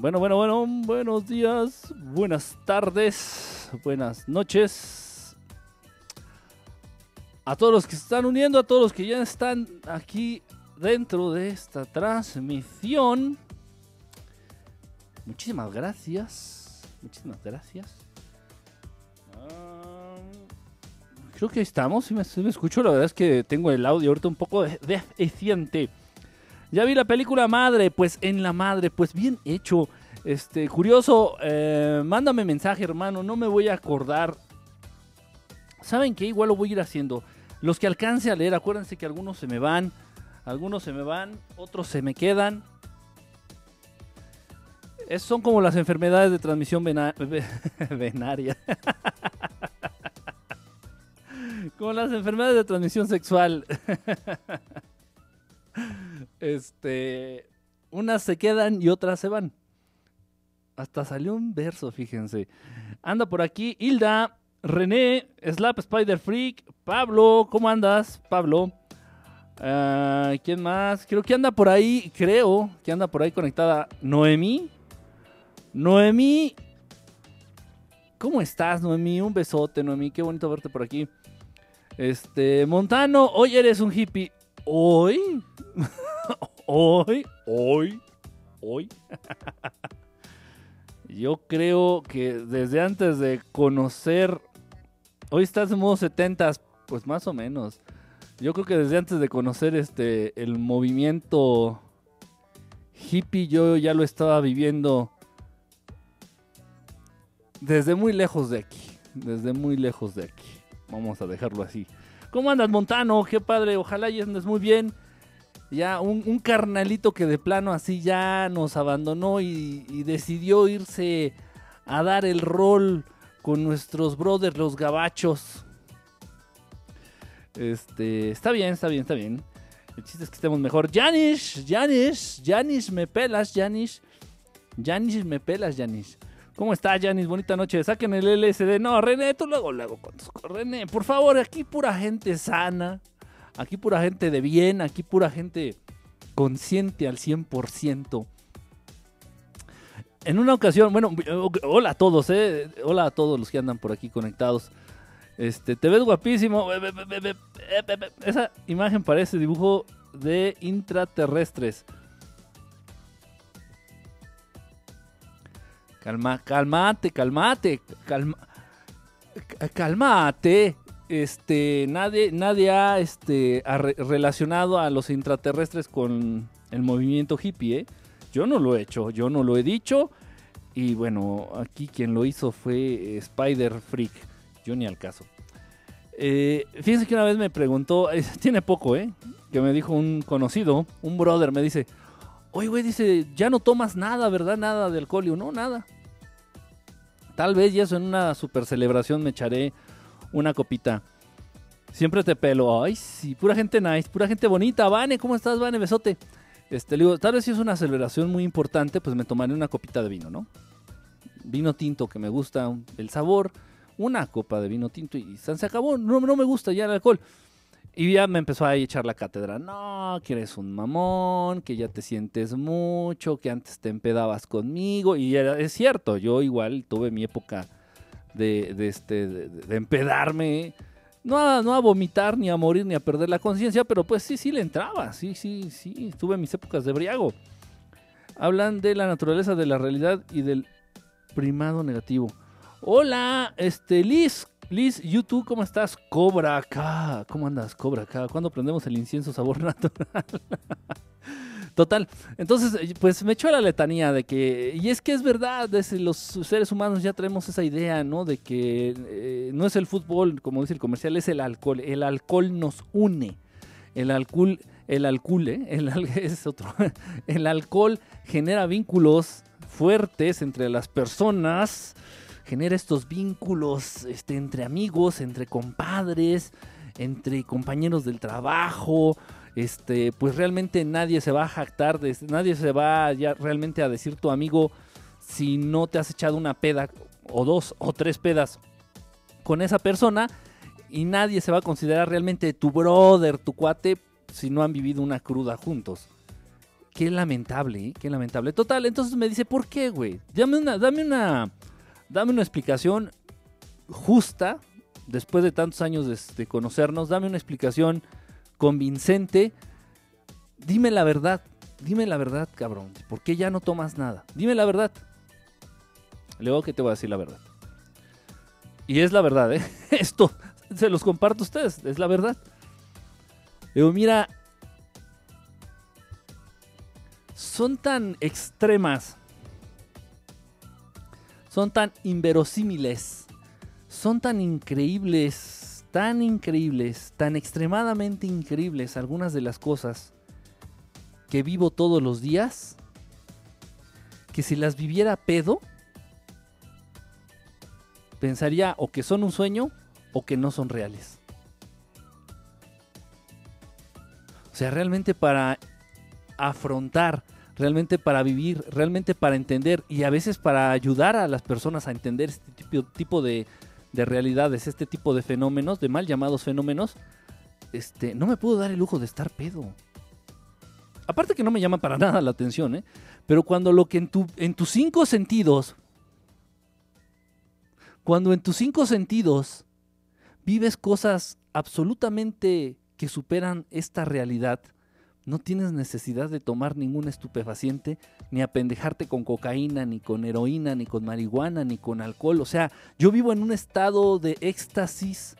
Bueno, bueno, bueno, buenos días, buenas tardes, buenas noches. A todos los que se están uniendo, a todos los que ya están aquí dentro de esta transmisión. Muchísimas gracias. Muchísimas gracias. Creo que estamos, si me, escucho. La verdad es que tengo el audio ahorita un poco de- deficiente. Ya vi la película Madre, pues en la madre, pues bien hecho. Este, curioso, eh, mándame mensaje, hermano, no me voy a acordar. ¿Saben qué? Igual lo voy a ir haciendo. Los que alcance a leer, acuérdense que algunos se me van, algunos se me van, otros se me quedan. Es- son como las enfermedades de transmisión vena- ve- venaria. como las enfermedades de transmisión sexual. Este, unas se quedan y otras se van. Hasta salió un verso, fíjense. Anda por aquí Hilda, René, Slap Spider Freak, Pablo, ¿cómo andas, Pablo? Ah, ¿Quién más? Creo que anda por ahí, creo que anda por ahí conectada Noemí. Noemí, ¿cómo estás, Noemí? Un besote, Noemí, qué bonito verte por aquí. Este, Montano, hoy eres un hippie. ¿Hoy? hoy, hoy, hoy. Yo creo que desde antes de conocer, hoy estás en modo 70, pues más o menos. Yo creo que desde antes de conocer este el movimiento hippie, yo ya lo estaba viviendo desde muy lejos de aquí, desde muy lejos de aquí. Vamos a dejarlo así. ¿Cómo andas, Montano? Qué padre, ojalá y andes muy bien. Ya un, un carnalito que de plano así ya nos abandonó y, decidió irse a dar el rol con nuestros brothers, los gabachos. Este, está bien, está bien, está bien. El chiste es que estemos mejor. Janish, Janish, Janish, me pelas, Janish. Janish, me pelas, Janish. ¿Cómo está, Janice? Bonita noche. Saquen el LSD. No, René, tú luego, luego con René, por favor, aquí pura gente sana. Aquí pura gente de bien. Aquí pura gente consciente al 100%. En una ocasión, bueno, hola a todos, eh. Hola a todos los que andan por aquí conectados. Este, te ves guapísimo. Esa imagen parece dibujo de intraterrestres. Calma, calmate, calmate, calma, ca- calmate. Este, nadie, nadie ha este, relacionado a los intraterrestres con el movimiento hippie, ¿eh? Yo no lo he hecho, yo no lo he dicho. Y bueno, aquí quien lo hizo fue eh, Spider Freak. Yo ni al caso. Eh, fíjense que una vez me preguntó, tiene poco. Que me dijo un conocido, un brother, me dice, oye, güey, dice, ya no tomas nada, ¿verdad? Nada de alcohol. No, nada. Tal vez y eso en una super celebración me echaré una copita. Siempre te pelo. Ay, sí, pura gente nice, pura gente bonita. Vane, ¿cómo estás, Vane? Besote. Este, le digo, tal vez si es una celebración muy importante, pues me tomaré una copita de vino, ¿no? Vino tinto que me gusta, el sabor, una copa de vino tinto y se acabó. No, no me gusta ya el alcohol. Y ya me empezó a echar la cátedra. No, que eres un mamón, que ya te sientes mucho, que antes te empedabas conmigo. Y era- es cierto, yo igual tuve mi época de, de este, de, de empedarme. No a, no a vomitar, ni a morir, ni a perder la conciencia, pero pues sí, sí le entraba. Sí, sí, sí, tuve mis épocas de briago. Hablan de la naturaleza de la realidad y del primado negativo. Hola, este, Liz. Liz, YouTube, ¿cómo estás? Cobra acá. ¿Cómo andas, Cobra acá? ¿Cuándo prendemos el incienso sabor natural? Total. Entonces, eh, pues me echó la letanía de que, y es que es verdad, desde los seres humanos ya traemos esa idea, ¿no? De que eh, no es el fútbol, como dice el comercial, es el alcohol. El alcohol nos une. El alcohol, el alcohol, ¿eh? El, es otro. El alcohol genera vínculos fuertes entre las personas, genera estos vínculos este, entre amigos, entre compadres, entre compañeros del trabajo. Este, pues realmente nadie se va a jactar, de- nadie se va realmente a decir tu amigo si no te has echado una peda o dos o tres pedas con esa persona y nadie se va a considerar realmente tu brother, tu cuate, si no han vivido una cruda juntos. qué lamentable, ¿eh? qué lamentable. Total, entonces me dice, ¿por qué, güey? Dame una, dame una, dame una explicación justa, después de tantos años de, de conocernos, dame una explicación convincente. Dime la verdad, dime la verdad, cabrón. ¿Por qué ya no tomas nada? Dime la verdad. Luego que te voy a decir la verdad. Y es la verdad, ¿eh? Esto se los comparto a ustedes, es la verdad. Digo, mira, son tan extremas, son tan inverosímiles, son tan increíbles, tan increíbles, tan extremadamente increíbles algunas de las cosas que vivo todos los días, que si las viviera pedo, pensaría o que son un sueño o que no son reales. O sea, realmente para afrontar, realmente para vivir, realmente para entender y a veces para ayudar a las personas a entender este tipo, tipo de, de, realidades, este tipo de fenómenos, de mal llamados fenómenos, este, no me puedo dar el lujo de estar pedo. Aparte que no me llama para nada la atención, ¿eh? Pero cuando lo que en, tu, en tus cinco sentidos, cuando en tus cinco sentidos vives cosas absolutamente que superan esta realidad, no tienes necesidad de tomar ningún estupefaciente, ni apendejarte con cocaína, ni con heroína, ni con marihuana, ni con alcohol. O sea, yo vivo en un estado de éxtasis,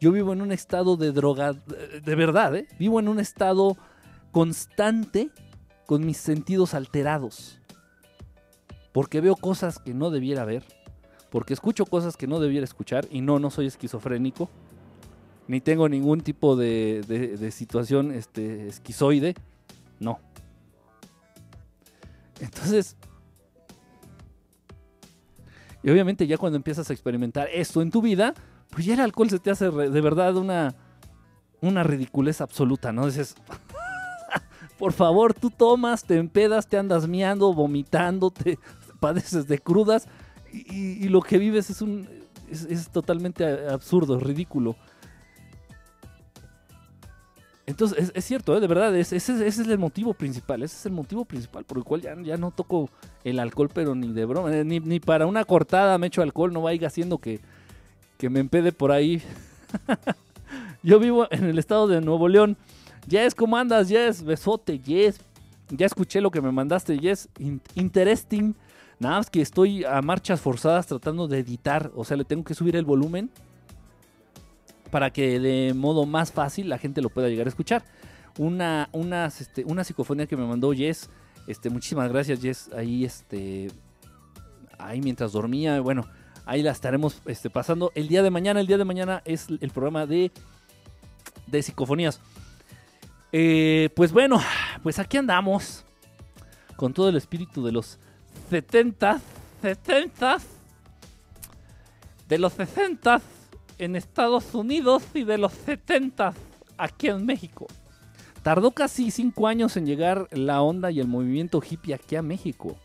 yo vivo en un estado de droga, de verdad, ¿eh? vivo en un estado constante con mis sentidos alterados. Porque veo cosas que no debiera ver, porque escucho cosas que no debiera escuchar, y no, no soy esquizofrénico ni tengo ningún tipo de, de, situación este, esquizoide. No. Entonces, y obviamente ya cuando empiezas a experimentar esto en tu vida, pues ya el alcohol se te hace de verdad una, una ridiculez absoluta, ¿no? Dices, por favor, tú tomas, te empedas, te andas miando, vomitando, te padeces de crudas y, lo que vives es un es, es totalmente absurdo, ridículo. Entonces, es, cierto, ¿eh? de verdad, ese, es el motivo principal, ese es el motivo principal por el cual ya, no toco el alcohol, pero ni de broma, eh, ni, para una cortada me echo alcohol, no vaya haciendo que, que me empede por ahí. Yo vivo en el estado de Nuevo León. Yes, ¿cómo andas? Yes, besote, yes. Ya escuché lo que me mandaste, yes, interesting. Nada más que estoy a marchas forzadas tratando de editar, o sea, le tengo que subir el volumen para que de modo más fácil la gente lo pueda llegar a escuchar. Una, este, una psicofonía que me mandó Jess. Este, muchísimas gracias, Jess. Ahí, este, ahí mientras dormía, bueno, ahí la estaremos este, pasando. El día de mañana, el día de mañana es el programa de, de psicofonías. Eh, pues bueno, pues aquí andamos con todo el espíritu de los 70, 70, de los 60 en Estados Unidos y de los 70 aquí en México. Tardó casi cinco años en llegar la onda y el movimiento hippie aquí a México.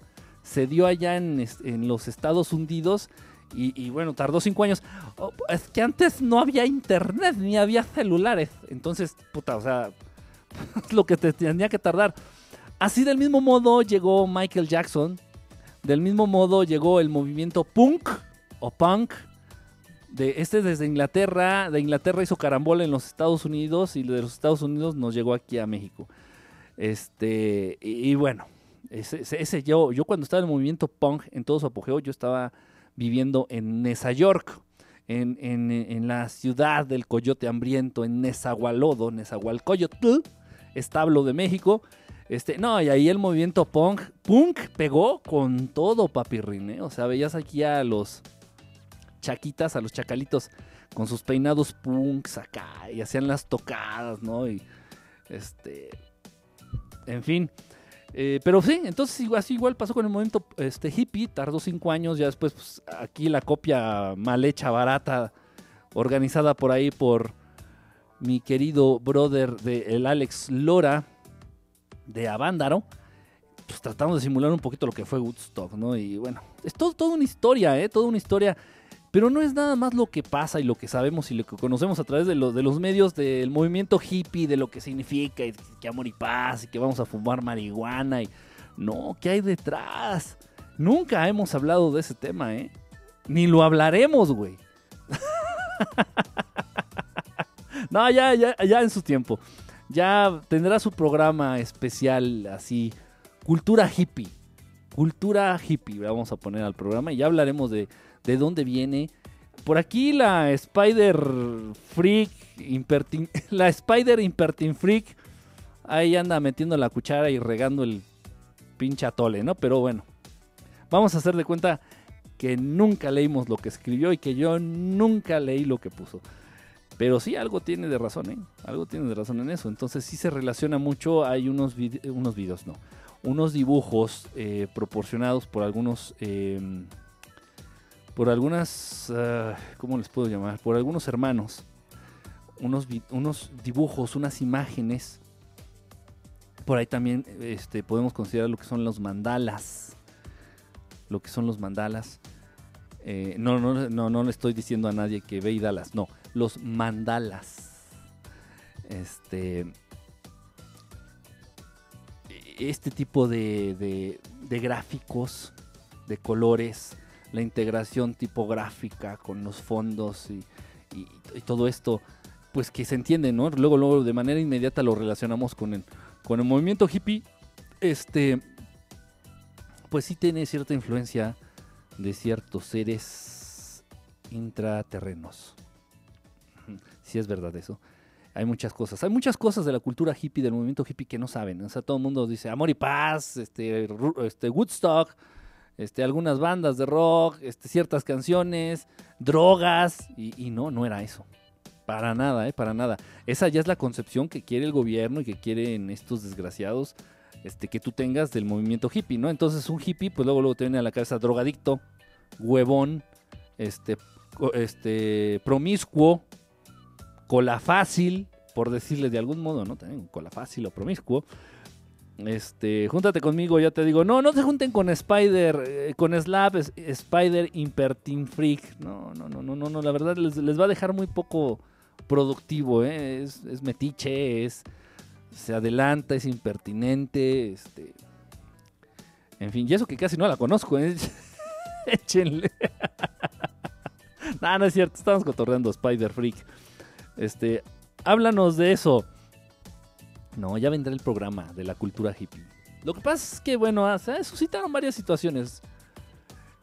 Se dio allá en, los Estados Unidos y, bueno, tardó cinco años. Oh, es que antes no había internet ni había celulares. Entonces, puta, o sea, lo que te tenía que tardar. Así del mismo modo llegó Michael Jackson. Del mismo modo llegó el movimiento punk o punk de este desde Inglaterra, de Inglaterra hizo carambola en los Estados Unidos y de los Estados Unidos nos llegó aquí a México. Este, y, bueno, ese, yo, yo cuando estaba en el movimiento punk en todo su apogeo, yo estaba viviendo en Nueva York, en, en, la ciudad del coyote hambriento, en Nezahualodo, Nezahualcoyotl, establo de México. Este, no, y ahí el movimiento punk, punk pegó con todo, papirrín, ¿eh? O sea, veías aquí a los chaquitas, a los chacalitos con sus peinados punks acá y hacían las tocadas, ¿no? Y este, en fin. Eh, pero sí, entonces así igual pasó con el momento este, hippie, tardó cinco años, ya después pues, aquí la copia mal hecha, barata, organizada por ahí por mi querido brother de el Alex Lora de Avándaro, pues tratamos de simular un poquito lo que fue Woodstock, ¿no? Y bueno, es todo, toda una historia, ¿eh? Toda una historia Pero no es nada más lo que pasa y lo que sabemos y lo que conocemos a través de, los medios del movimiento hippie, de lo que significa, y que amor y paz, y que vamos a fumar marihuana. Y... No, ¿qué hay detrás? Nunca hemos hablado de ese tema, ¿eh? Ni lo hablaremos, güey. no, ya, ya, ya en su tiempo. Ya tendrá su programa especial así. Cultura hippie. Cultura hippie, vamos a poner al programa. Y ya hablaremos de, de dónde viene. Por aquí la Spider Freak, la Spider Impertin Freak, ahí anda metiendo la cuchara y regando el pinche atole, ¿no? Pero bueno, vamos a hacer de cuenta que nunca leímos lo que escribió y que yo nunca leí lo que puso. Pero sí, algo tiene de razón, ¿eh? Algo tiene de razón en eso. Entonces sí se relaciona mucho. Hay unos, unos videos, no. Unos dibujos eh, proporcionados por algunos... Em, por algunas... Ah, ¿Cómo les puedo llamar? Por algunos hermanos. Unos, unos dibujos, unas imágenes. Por ahí también este, podemos considerar lo que son los mandalas. Lo que son los mandalas. Eh, no, no, no, no le estoy diciendo a nadie que ve y Dallas, no, los mandalas. Este. Este tipo de, de, gráficos, de colores, la integración tipográfica con los fondos y, todo esto, pues que se entiende, ¿no? Luego, luego de manera inmediata lo relacionamos con el, con el movimiento hippie. Este, pues sí tiene cierta influencia de ciertos seres intraterrenos. Si es verdad eso. Hay muchas cosas. Hay muchas cosas de la cultura hippie, del movimiento hippie que no saben. O sea, todo el mundo dice amor y paz, este, este Woodstock, este, algunas bandas de rock, este, ciertas canciones, drogas. Y, no, no era eso. Para nada, ¿eh? Para nada. Esa ya es la concepción que quiere el gobierno y que quieren estos desgraciados este, que tú tengas del movimiento hippie, ¿no? Entonces un hippie, pues luego, luego te viene a la cabeza drogadicto, huevón, este, este, promiscuo, cola fácil, por decirle de algún modo, ¿no? También cola fácil o promiscuo. Este, júntate conmigo, ya te digo, no, no se junten con Spider, eh, con Slap, Spider Impertin Freak. No, no, no, no, no, no, la verdad les, va a dejar muy poco productivo, ¿eh? es, es metiche, es se adelanta, es impertinente, este... En fin, y eso que casi no la conozco, ¿eh? Échenle. no, no es cierto, estamos cotorreando Spider Freak. Este, háblanos de eso. No, ya vendrá el programa de la cultura hippie. Lo que pasa es que, bueno, ah, se suscitaron varias situaciones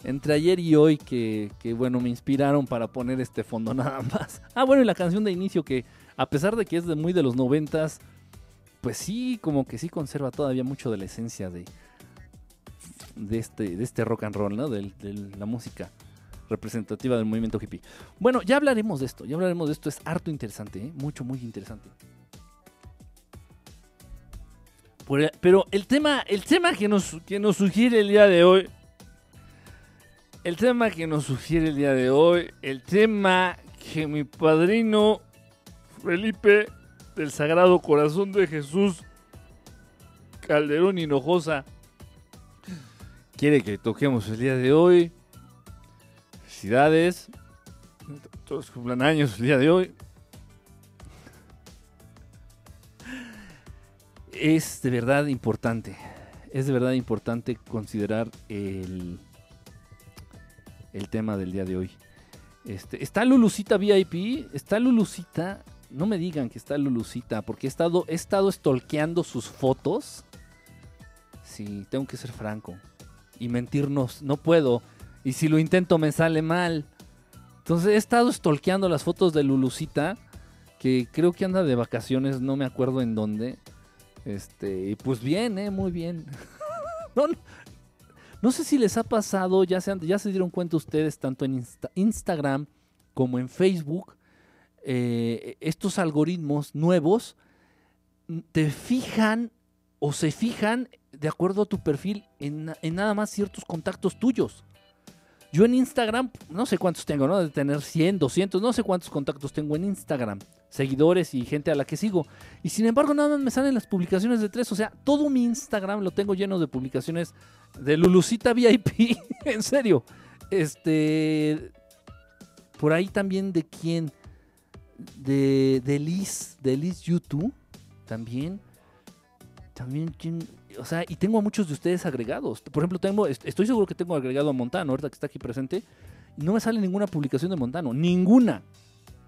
entre ayer y hoy que, bueno, me inspiraron para poner este fondo nada más. Ah, bueno, y la canción de inicio que, a pesar de que es de muy de los noventas, pues sí, como que sí conserva todavía mucho de la esencia de, de, este, de este rock and roll, ¿no? De, la música representativa del movimiento hippie. Bueno, ya hablaremos de esto, ya hablaremos de esto, es harto interesante, ¿eh? mucho, muy interesante. Pero el tema, el tema que nos, que nos sugiere el día de hoy, el tema que nos sugiere el día de hoy, el tema que mi padrino Felipe del Sagrado Corazón de Jesús Calderón Hinojosa quiere que toquemos el día de hoy. Felicidades. Todos cumplan años el día de hoy. Es de verdad importante. Es de verdad importante considerar el, el tema del día de hoy. Este, está Lulucita VIP. Está Lulucita no me digan que está Lulucita, porque he estado, he estado stalkeando sus fotos. Sí, tengo que ser franco. Y mentirnos, no puedo. Y si lo intento me sale mal. Entonces he estado stalkeando las fotos de Lulucita, que creo que anda de vacaciones, no me acuerdo en dónde. Este, y pues bien, eh, muy bien. no, sé si les ha pasado, ya se, dieron cuenta ustedes, tanto en Instagram como en Facebook, eh, estos algoritmos nuevos te fijan o se fijan de acuerdo a tu perfil en, nada más ciertos contactos tuyos. Yo en Instagram, no sé cuántos tengo, ¿no? De tener 100, 200, no sé cuántos contactos tengo en Instagram. Seguidores y gente a la que sigo. Y sin embargo, nada más me salen las publicaciones de tres. O sea, todo mi Instagram lo tengo lleno de publicaciones de Lulucita VIP. en serio. Este Por ahí también de quién. De, de Liz, de Liz YouTube, también. También, ¿quién? o sea, y tengo a muchos de ustedes agregados. Por ejemplo, tengo, estoy seguro que tengo agregado a Montano, ahorita que está aquí presente. No me sale ninguna publicación de Montano, ninguna.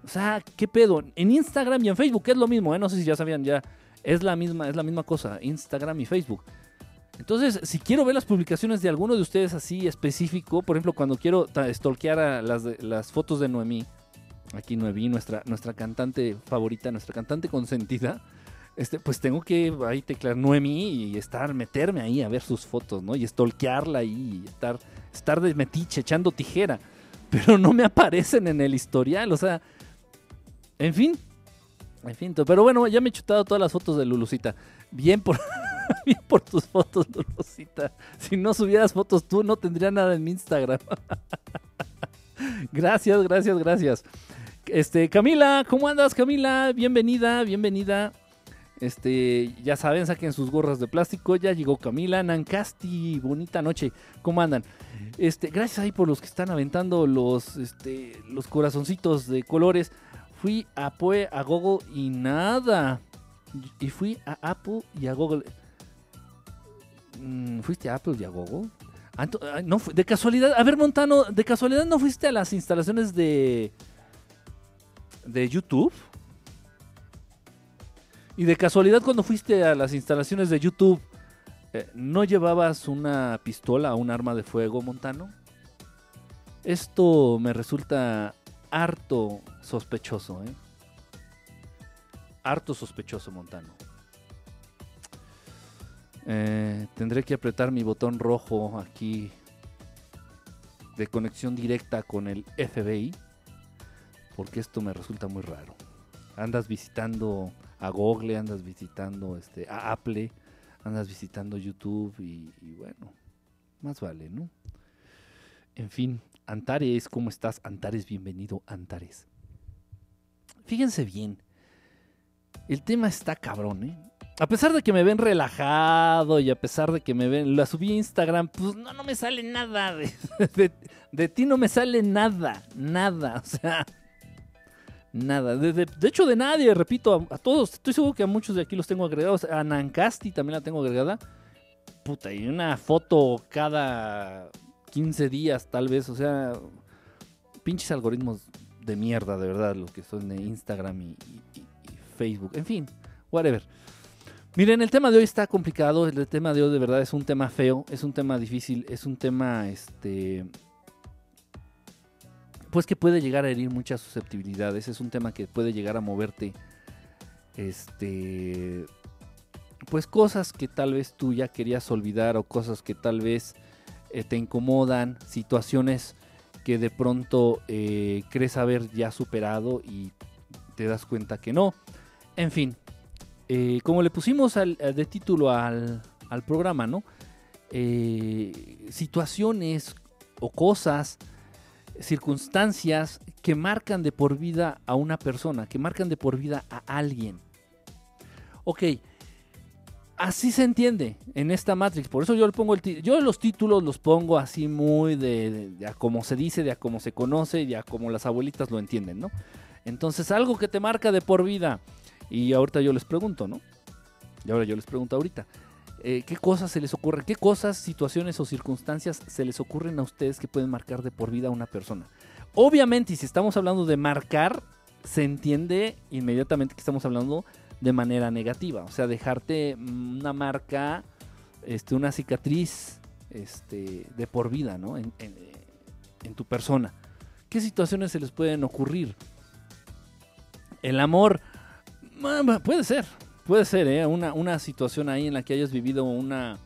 O sea, ¿qué pedo? En Instagram y en Facebook es lo mismo, ¿eh? No sé si ya sabían, ya es la misma, es la misma cosa, Instagram y Facebook. Entonces, si quiero ver las publicaciones de alguno de ustedes así específico, por ejemplo, cuando quiero stalkear las fotos de Noemí, aquí Noemí, nuestra, nuestra cantante favorita, nuestra cantante consentida, este, pues tengo que ahí teclar Noemí y estar, meterme ahí a ver sus fotos, ¿no? Y stalkearla ahí, y estar, estar de metiche, echando tijera. Pero no me aparecen en el historial, o sea, en fin. En fin, pero bueno, ya me he chutado todas las fotos de Lulucita. Bien por, bien por tus fotos, Lulucita. Si no subieras fotos tú, no tendría nada en mi Instagram. gracias, gracias, gracias. Este, Camila, ¿cómo andas, Camila? Bienvenida, bienvenida. Este, ya saben, saquen sus gorras de plástico. Ya llegó Camila, Nancasti, bonita noche. ¿Cómo andan? Este, gracias ahí por los que están aventando los, este, los corazoncitos de colores. Fui a Poe, a Google y nada. Y fui a Apple y a Google. Mm, ¿Fuiste a Apple y a Google? Ah, no, de casualidad. A ver, Montano, ¿de casualidad no fuiste a las instalaciones de. de YouTube? Y de casualidad, cuando fuiste a las instalaciones de YouTube, eh, ¿no llevabas una pistola o un arma de fuego, Montano? Esto me resulta harto sospechoso, ¿eh? Harto sospechoso, Montano. Eh, tendré que apretar mi botón rojo aquí de conexión directa con el FBI, porque esto me resulta muy raro. Andas visitando a Google, andas visitando este, a Apple, andas visitando YouTube y, y bueno, más vale, ¿no? En fin, Antares, ¿cómo estás? Antares, bienvenido, Antares. Fíjense bien, el tema está cabrón, ¿eh? A pesar de que me ven relajado y a pesar de que me ven, la subí a Instagram, pues no, no me sale nada. De, de, de ti no me sale nada, nada. O sea, Nada. De, hecho, de nadie, repito, a, todos. Estoy seguro que a muchos de aquí los tengo agregados. A Nancasti también la tengo agregada. Puta, y una foto cada 15 días, tal vez. O sea, pinches algoritmos de mierda, de verdad, los que son de Instagram y, Facebook. En fin, whatever. Miren, el tema de hoy está complicado. El tema de hoy, de verdad, es un tema feo. Es un tema difícil. Es un tema, este pues que puede llegar a herir muchas susceptibilidades. Es un tema que puede llegar a moverte. Este. Pues cosas que tal vez tú ya querías olvidar o cosas que tal vez eh, te incomodan, situaciones que de pronto eh, crees haber ya superado y te das cuenta que no. En fin, eh, como le pusimos de título al, al programa, ¿no? situaciones o cosas circunstancias que marcan de por vida a una persona, que marcan de por vida a alguien. Ok, así se entiende en esta Matrix. Por eso yo le pongo el yo los títulos los pongo así muy de, a como se dice, de a como se conoce, de a como las abuelitas lo entienden, ¿no? Entonces algo que te marca de por vida. Y ahorita yo les pregunto, ¿no? Y ahora yo les pregunto ahorita. Eh, qué cosas se les ocurren, qué cosas, situaciones o circunstancias se les ocurren a ustedes que pueden marcar de por vida a una persona. Obviamente, y si estamos hablando de marcar, se entiende inmediatamente que estamos hablando de manera negativa, o sea, dejarte una marca, este, una cicatriz este, de por vida, ¿no? En, en tu persona. ¿Qué situaciones se les pueden ocurrir? El amor, puede ser, Puede ser, ¿eh? Una, situación ahí en la que hayas vivido una,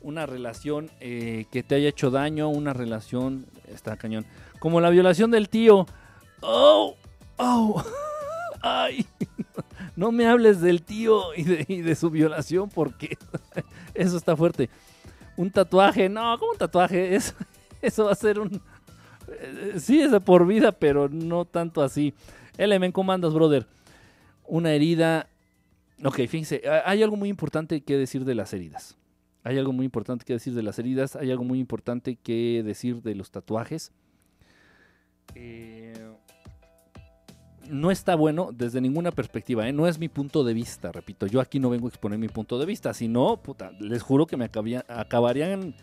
una relación eh, que te haya hecho daño, una relación, está cañón, como la violación del tío. ¡Oh! ¡Oh! ¡Ay! No me hables del tío y de, su violación porque eso está fuerte. Un tatuaje, no, ¿cómo un tatuaje? Eso, eso va a ser un... Eh, sí, es de por vida, pero no tanto así. Elemen, ¿cómo andas, brother? Una herida Ok, fíjense, hay algo muy importante que decir de las heridas. Hay algo muy importante que decir de las heridas, hay algo muy importante que decir de los tatuajes. Eh, no está bueno desde ninguna perspectiva, ¿eh? no es mi punto de vista, repito, yo aquí no vengo a exponer mi punto de vista, si no, puta, les juro que me acabarían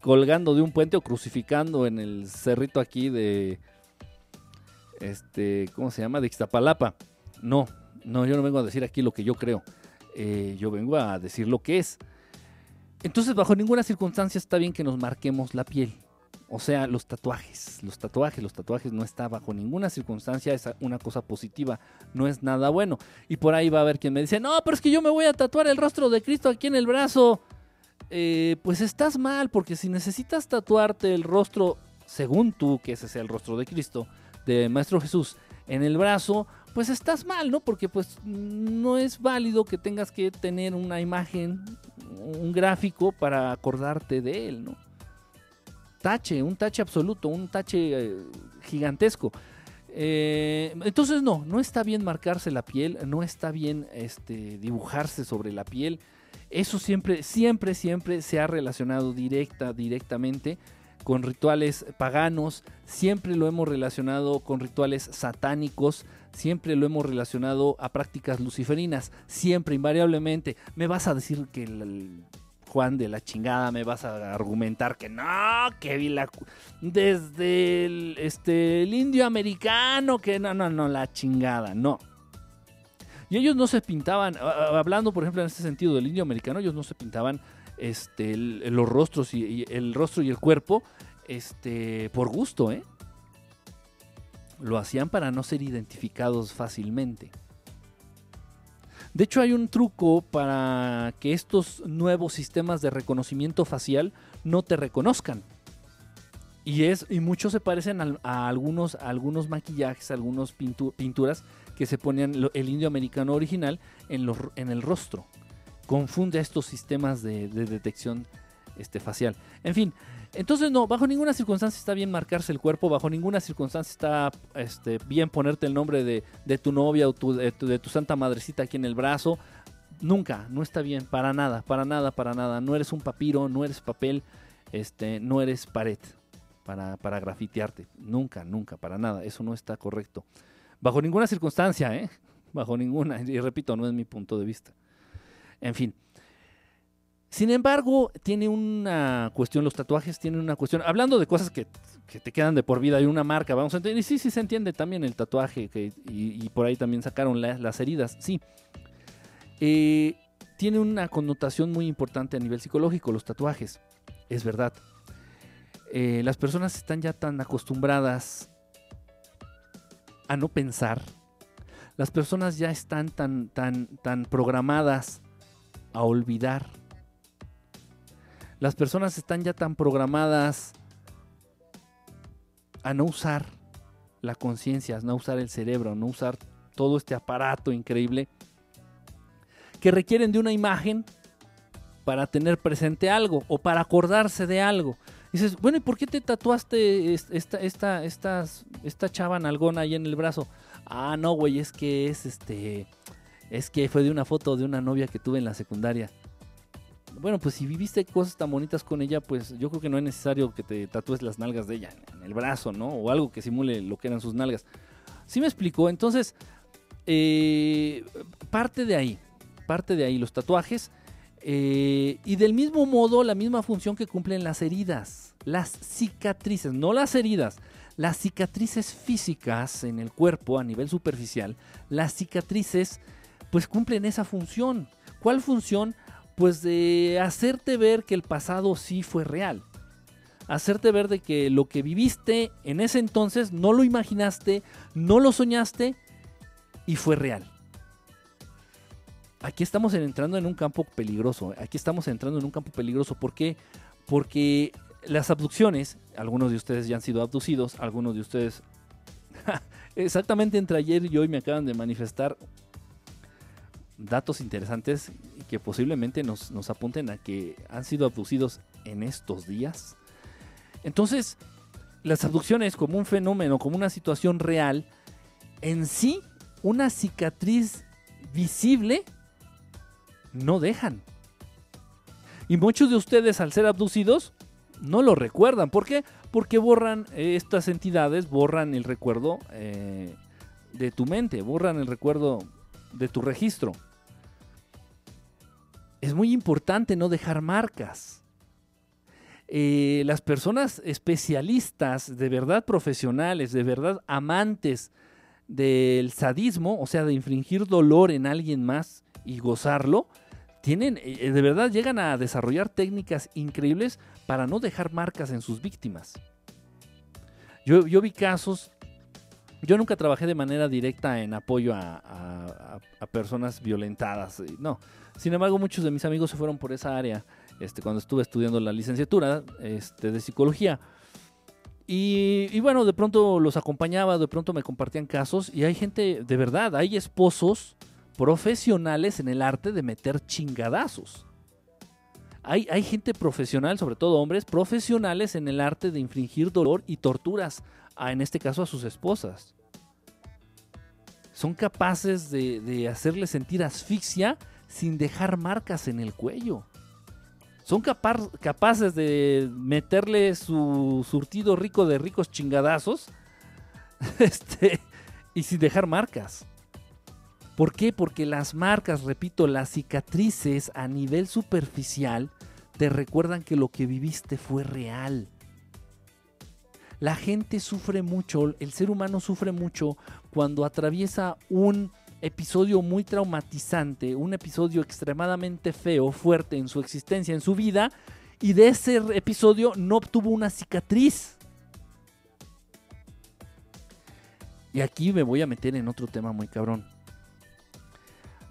colgando de un puente o crucificando en el cerrito aquí de, este, ¿cómo se llama? De Ixtapalapa. No, no, yo no vengo a decir aquí lo que yo creo, eh, yo vengo a decir lo que es. Entonces, bajo ninguna circunstancia está bien que nos marquemos la piel. O sea, los tatuajes, los tatuajes, los tatuajes no está bajo ninguna circunstancia, es una cosa positiva, no es nada bueno. Y por ahí va a haber quien me dice, no, pero es que yo me voy a tatuar el rostro de Cristo aquí en el brazo. Eh, pues estás mal, porque si necesitas tatuarte el rostro, según tú, que ese sea el rostro de Cristo, de Maestro Jesús, en el brazo, pues estás mal, ¿no? Porque pues no es válido que tengas que tener una imagen, un gráfico para acordarte de él, ¿no? Tache, un tache absoluto, un tache eh, gigantesco. Eh, entonces no, no está bien marcarse la piel, no está bien este, dibujarse sobre la piel. Eso siempre, siempre, siempre se ha relacionado directa, directamente con rituales paganos, siempre lo hemos relacionado con rituales satánicos, siempre lo hemos relacionado a prácticas luciferinas, siempre, invariablemente. Me vas a decir que el Juan de la chingada, me vas a argumentar que no, que vi la desde el, este, el indio americano, que no, no, no, la chingada, no. Y ellos no se pintaban, hablando por ejemplo en este sentido del indio americano, ellos no se pintaban este, los rostros y, el rostro y el cuerpo este, por gusto, ¿eh? Lo hacían para no ser identificados fácilmente. De hecho, hay un truco para que estos nuevos sistemas de reconocimiento facial no te reconozcan. Y, es, y muchos se parecen a, algunos, algunos maquillajes, a algunas pinturas que se ponían el indio americano original en, en el rostro. Confunde a estos sistemas de, de detección este, facial. En fin, entonces no, bajo ninguna circunstancia está bien marcarse el cuerpo, bajo ninguna circunstancia está este, bien ponerte el nombre de, tu novia o de, tu, santa madrecita aquí en el brazo. Nunca, no está bien, para nada, para nada, para nada. No eres un papiro, no eres papel, este, no eres pared para, grafitearte. Nunca, nunca, para nada. Eso no está correcto. Bajo ninguna circunstancia, ¿eh? Bajo ninguna. Y repito, no es mi punto de vista. En fin. Sin embargo, tiene una cuestión, los tatuajes tienen una cuestión, hablando de cosas que, te quedan de por vida y una marca, vamos a entender, y sí, sí se entiende también el tatuaje, y, por ahí también sacaron las heridas, sí. Eh, tiene una connotación muy importante a nivel psicológico, los tatuajes, es verdad. Eh, las personas están ya tan acostumbradas a no pensar, las personas ya están tan, tan, tan programadas a olvidar las personas están ya tan programadas a no usar la conciencia, a no usar el cerebro, a no usar todo este aparato increíble, que requieren de una imagen para tener presente algo o para acordarse de algo. dices, bueno, ¿y por qué te tatuaste esta, esta, esta, esta chava nalgona ahí en el brazo? Ah, no, güey, es que es este. Es que fue de una foto de una novia que tuve en la secundaria bueno, pues si viviste cosas tan bonitas con ella, pues yo creo que no es necesario que te tatúes las nalgas de ella en el brazo, ¿no? O algo que simule lo que eran sus nalgas. ¿Sí me explicó? Entonces, eh, parte de ahí, parte de ahí los tatuajes. Eh, y del mismo modo, la misma función que cumplen las heridas, las cicatrices, no las heridas, las cicatrices físicas en el cuerpo a nivel superficial, las cicatrices pues cumplen esa función. ¿Cuál función? Pues de hacerte ver que el pasado sí fue real. Hacerte ver de que lo que viviste en ese entonces no lo imaginaste, no lo soñaste y fue real. Aquí estamos entrando en un campo peligroso. Aquí estamos entrando en un campo peligroso. ¿Por qué? Porque las abducciones, algunos de ustedes ya han sido abducidos, algunos de ustedes exactamente entre ayer y hoy me acaban de manifestar datos interesantes que posiblemente nos, apunten a que han sido abducidos en estos días. Entonces, las abducciones como un fenómeno, como una situación real, en sí, una cicatriz visible, no dejan. Y muchos de ustedes al ser abducidos no lo recuerdan. ¿Por qué? Porque borran eh, estas entidades, borran el recuerdo eh, de tu mente, borran el recuerdo de tu registro. Es muy importante no dejar marcas. Eh, las personas especialistas, de verdad profesionales, de verdad amantes del sadismo, o sea, de infringir dolor en alguien más y gozarlo, tienen, eh, de verdad llegan a desarrollar técnicas increíbles para no dejar marcas en sus víctimas. Yo, yo vi casos, yo nunca trabajé de manera directa en apoyo a, personas violentadas, no. Sin embargo, muchos de mis amigos se fueron por esa área este, cuando estuve estudiando la licenciatura este, de psicología. Y, bueno, de pronto los acompañaba, de pronto me compartían casos y hay gente, de verdad, hay esposos profesionales en el arte de meter chingadazos. Hay, hay, gente profesional, sobre todo hombres, profesionales en el arte de infringir dolor y torturas, a, en este caso a sus esposas. Son capaces de, de hacerle sentir asfixia sin dejar marcas en el cuello. Son capaces de meterle su surtido rico de ricos chingadazos este, y sin dejar marcas. ¿Por qué? Porque las marcas, repito, las cicatrices a nivel superficial te recuerdan que lo que viviste fue real. La gente sufre mucho, el ser humano sufre mucho cuando atraviesa un episodio muy traumatizante, un episodio extremadamente feo, fuerte en su existencia, en su vida, y de ese episodio no obtuvo una cicatriz. Y aquí me voy a meter en otro tema muy cabrón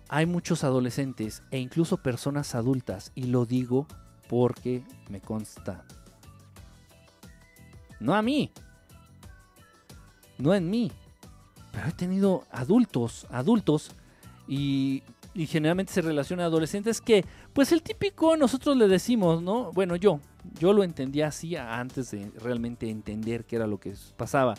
hay muchos adolescentes e incluso personas adultas, y lo digo porque me consta. No a mí, no en mí, pero he tenido adultos, adultos, y, generalmente se relaciona a adolescentes que, pues el típico, nosotros le decimos, ¿no? Bueno, yo, yo lo entendía así antes de realmente entender qué era lo que pasaba.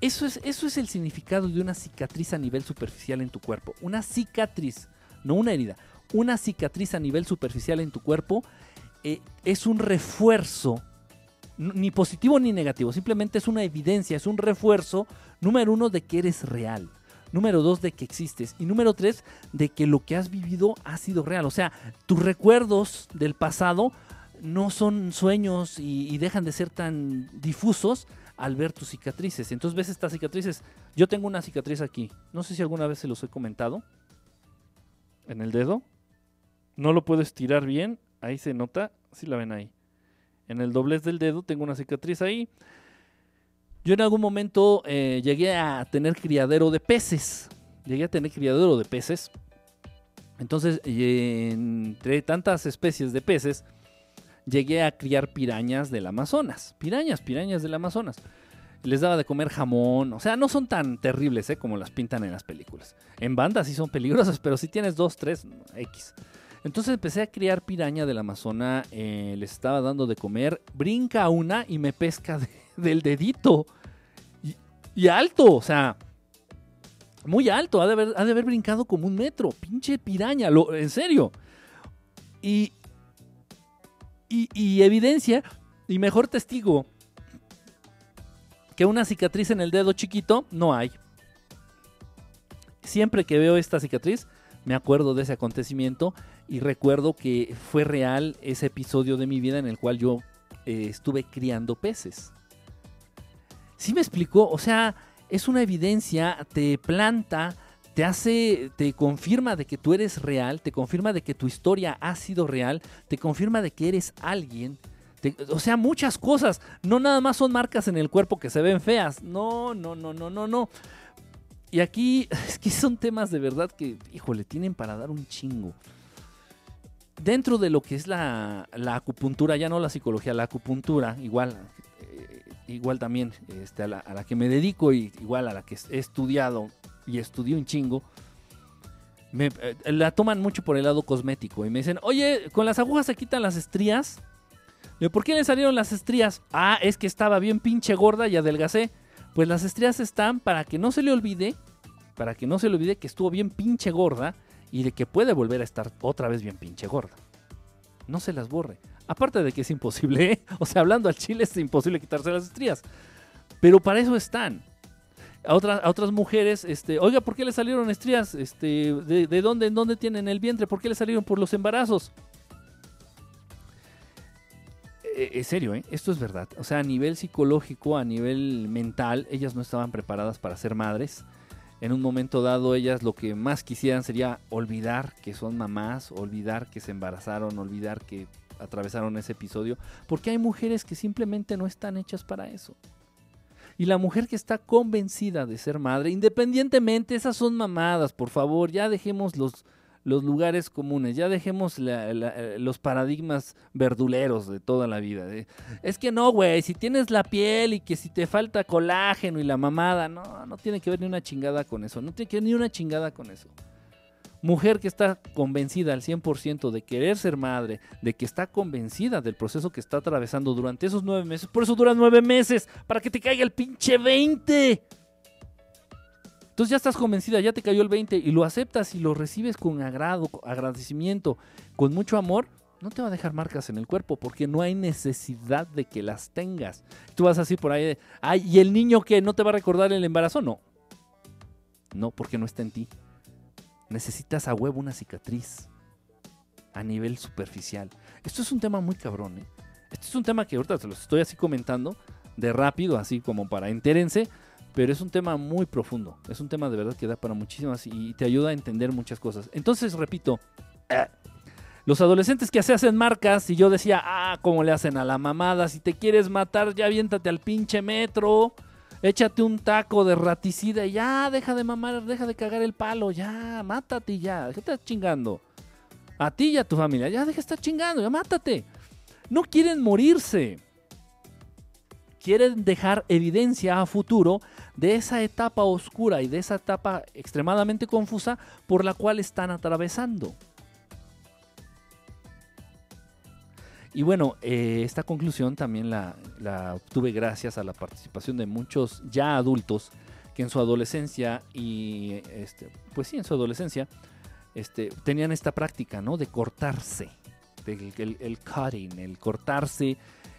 Eso es, eso es el significado de una cicatriz a nivel superficial en tu cuerpo. Una cicatriz, no una herida. Una cicatriz a nivel superficial en tu cuerpo eh, es un refuerzo, ni positivo ni negativo, simplemente es una evidencia, es un refuerzo, número uno, de que eres real. Número dos, de que existes. Y número tres, de que lo que has vivido ha sido real. O sea, tus recuerdos del pasado no son sueños y, dejan de ser tan difusos al ver tus cicatrices. Entonces ves estas cicatrices. Yo tengo una cicatriz aquí. No sé si alguna vez se los he comentado. En el dedo. No lo puedo estirar bien. Ahí se nota. Si la ven ahí. En el doblez del dedo tengo una cicatriz ahí. Yo en algún momento eh, llegué a tener criadero de peces. Llegué a tener criadero de peces. Entonces, entre tantas especies de peces, llegué a criar pirañas del Amazonas. Pirañas, pirañas del Amazonas. Les daba de comer jamón. O sea, no son tan terribles ¿eh? como las pintan en las películas. En bandas sí son peligrosas, pero si tienes dos, tres, X. Entonces empecé a criar piraña del Amazonas. Eh, les estaba dando de comer. Brinca una y me pesca del dedito. Y, alto, o sea, muy alto. Ha de, haber, ha de haber brincado como un metro. Pinche piraña, lo, en serio. Y, y, evidencia y mejor testigo que una cicatriz en el dedo chiquito no hay. Siempre que veo esta cicatriz, me acuerdo de ese acontecimiento y recuerdo que fue real ese episodio de mi vida en el cual yo eh, estuve criando peces. ¿Sí me explicó? O sea, es una evidencia, te planta te hace, te confirma de que tú eres real, te confirma de que tu historia ha sido real, te confirma de que eres alguien. o sea, muchas cosas. No nada más son marcas en el cuerpo que se ven feas. No, no, no, no, no, no. Y aquí es que son temas de verdad que, híjole, tienen para dar un chingo. Dentro de lo que es la, acupuntura, ya no la psicología, la acupuntura, igual, eh, igual también este, a, la, a la que me dedico y igual a la que he estudiado y estudié un chingo, me, eh, la toman mucho por el lado cosmético y me dicen, oye, con las agujas se quitan las estrías. ¿Por qué le salieron las estrías? Ah, es que estaba bien pinche gorda y adelgacé. Pues las estrías están para que no se le olvide, para que no se le olvide que estuvo bien pinche gorda y de que puede volver a estar otra vez bien pinche gorda. No se las borre. Aparte de que es imposible, ¿eh? o sea, hablando al chile es imposible quitarse las estrías. Pero para eso están. a otras, a otras mujeres, este, oiga, ¿por qué le salieron estrías? Este, ¿de, de dónde, en dónde tienen el vientre? ¿Por qué le salieron por los embarazos? Eh, es serio, ¿eh? esto es verdad. O sea, a nivel psicológico, a nivel mental, ellas no estaban preparadas para ser madres. En un momento dado, ellas lo que más quisieran sería olvidar que son mamás, olvidar que se embarazaron, olvidar que atravesaron ese episodio, porque hay mujeres que simplemente no están hechas para eso. Y la mujer que está convencida de ser madre, independientemente, esas son mamadas, por favor, ya dejemos los, los lugares comunes, ya dejemos los paradigmas verduleros de toda la vida. Es que no, güey, si tienes la piel y que si te falta colágeno y la mamada, no, no tiene que ver ni una chingada con eso, no tiene que ver ni una chingada con eso mujer que está convencida al 100% de querer ser madre, de que está convencida del proceso que está atravesando durante esos nueve meses, por eso dura nueve meses, para que te caiga el pinche 20. Entonces ya estás convencida, ya te cayó el 20 y lo aceptas y lo recibes con agrado, agradecimiento, con mucho amor, no te va a dejar marcas en el cuerpo porque no hay necesidad de que las tengas. Tú vas así por ahí, ay, ¿y el niño que no te va a recordar el embarazo? No. No, porque no está en ti necesitas a huevo una cicatriz a nivel superficial. Esto es un tema muy cabrón, ¿eh? Esto es un tema que ahorita se los estoy así comentando de rápido, así como para entérense, pero es un tema muy profundo. Es un tema de verdad que da para muchísimas y te ayuda a entender muchas cosas. Entonces, repito, eh, los adolescentes que se hacen marcas, y yo decía, ah, cómo le hacen a la mamada, si te quieres matar, ya aviéntate al pinche metro échate un taco de raticida y ya, deja de mamar, deja de cagar el palo, ya, mátate ya, ¿qué estás chingando? A ti y a tu familia, ya deja de estar chingando, ya mátate. No quieren morirse. Quieren dejar evidencia a futuro de esa etapa oscura y de esa etapa extremadamente confusa por la cual están atravesando. Y bueno, eh, esta conclusión también la, obtuve gracias a la participación de muchos ya adultos que en su adolescencia y este, pues sí, en su adolescencia este, tenían esta práctica, ¿no? De cortarse, el, el, cutting, el cortarse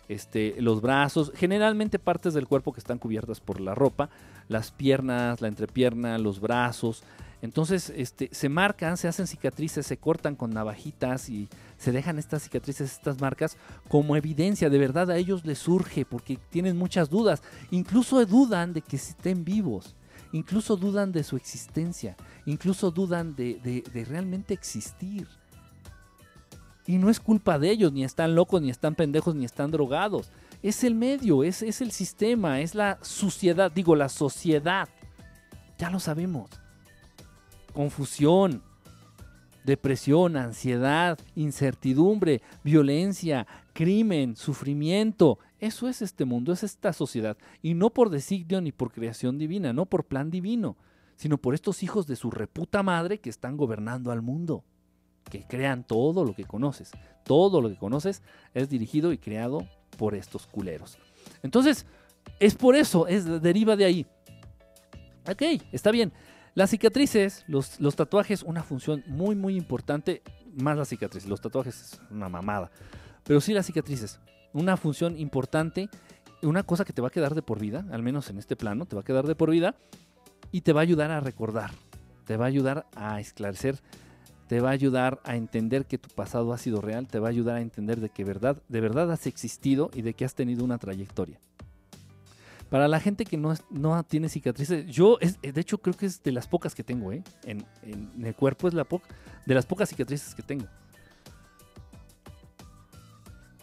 este, los brazos, generalmente partes del cuerpo que están cubiertas por la ropa, las piernas, la entrepierna, los brazos. Entonces, este, se marcan, se hacen cicatrices, se cortan con navajitas y se dejan estas cicatrices, estas marcas, como evidencia. De verdad a ellos les surge porque tienen muchas dudas. Incluso dudan de que estén vivos. Incluso dudan de su existencia. Incluso dudan de, realmente existir. Y no es culpa de ellos, ni están locos, ni están pendejos, ni están drogados. Es el medio, es, es el sistema, es la suciedad, digo, la sociedad. Ya lo sabemos. Confusión, depresión, ansiedad, incertidumbre, violencia, crimen, sufrimiento. Eso es este mundo, es esta sociedad. Y no por designio ni por creación divina, no por plan divino, sino por estos hijos de su reputa madre que están gobernando al mundo, que crean todo lo que conoces. Todo lo que conoces es dirigido y creado por estos culeros. Entonces, es por eso, es deriva de ahí. Ok, está bien. Las cicatrices, los, los tatuajes, una función muy, muy importante. Más las cicatrices, los tatuajes es una mamada. Pero sí las cicatrices, una función importante, una cosa que te va a quedar de por vida, al menos en este plano, te va a quedar de por vida y te va a ayudar a recordar, te va a ayudar a esclarecer, te va a ayudar a entender que tu pasado ha sido real, te va a ayudar a entender de que verdad, de verdad has existido y de que has tenido una trayectoria. Para la gente que no, no tiene cicatrices, yo, es, de hecho, creo que es de las pocas que tengo, ¿eh? En, el cuerpo es la de las pocas cicatrices que tengo.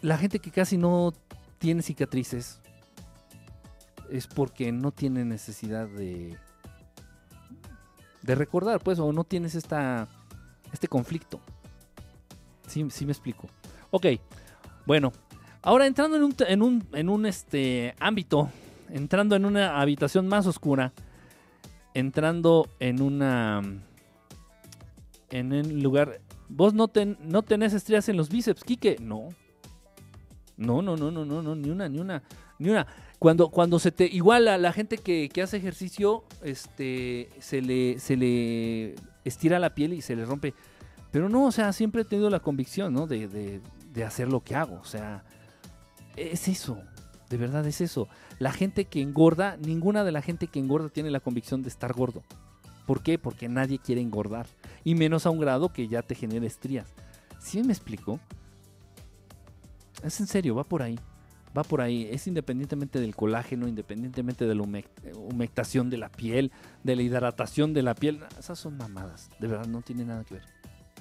La gente que casi no tiene cicatrices es porque no tiene necesidad de, de recordar, pues, o no tienes esta, este conflicto. Sí, sí me explico. Ok, bueno, ahora entrando en un, en un, en un este, ámbito entrando en una habitación más oscura, entrando en una en un lugar vos no no tenés estrías en los bíceps, Quique, no. No, no, no, no, no, no, ni una, ni una, ni una. Cuando, cuando se te. Igual a la gente que, hace ejercicio, este. se le. se le estira la piel y se le rompe. Pero no, o sea, siempre he tenido la convicción, ¿no? De, de, de hacer lo que hago. O sea, es eso. De verdad es eso. La gente que engorda, ninguna de la gente que engorda tiene la convicción de estar gordo. ¿Por qué? Porque nadie quiere engordar. Y menos a un grado que ya te genere estrías. ¿Sí me explico? Es en serio, va por ahí. Va por ahí. Es independientemente del colágeno, independientemente de la humectación de la piel, de la hidratación de la piel. Esas son mamadas. De verdad, no tiene nada que ver.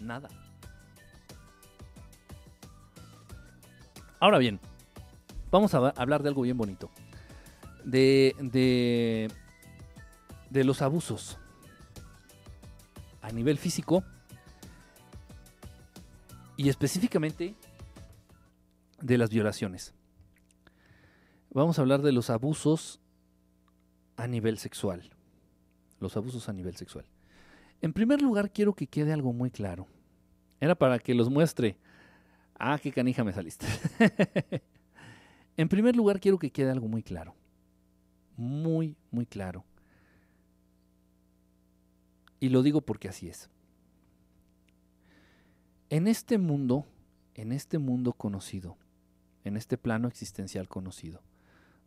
Nada. Ahora bien, vamos a hablar de algo bien bonito. De, de, de los abusos a nivel físico y específicamente de las violaciones. Vamos a hablar de los abusos a nivel sexual. Los abusos a nivel sexual. En primer lugar, quiero que quede algo muy claro. Era para que los muestre Ah, qué canija me saliste. en primer lugar, quiero que quede algo muy claro. Muy, muy claro. Y lo digo porque así es. En este mundo, en este mundo conocido, en este plano existencial conocido,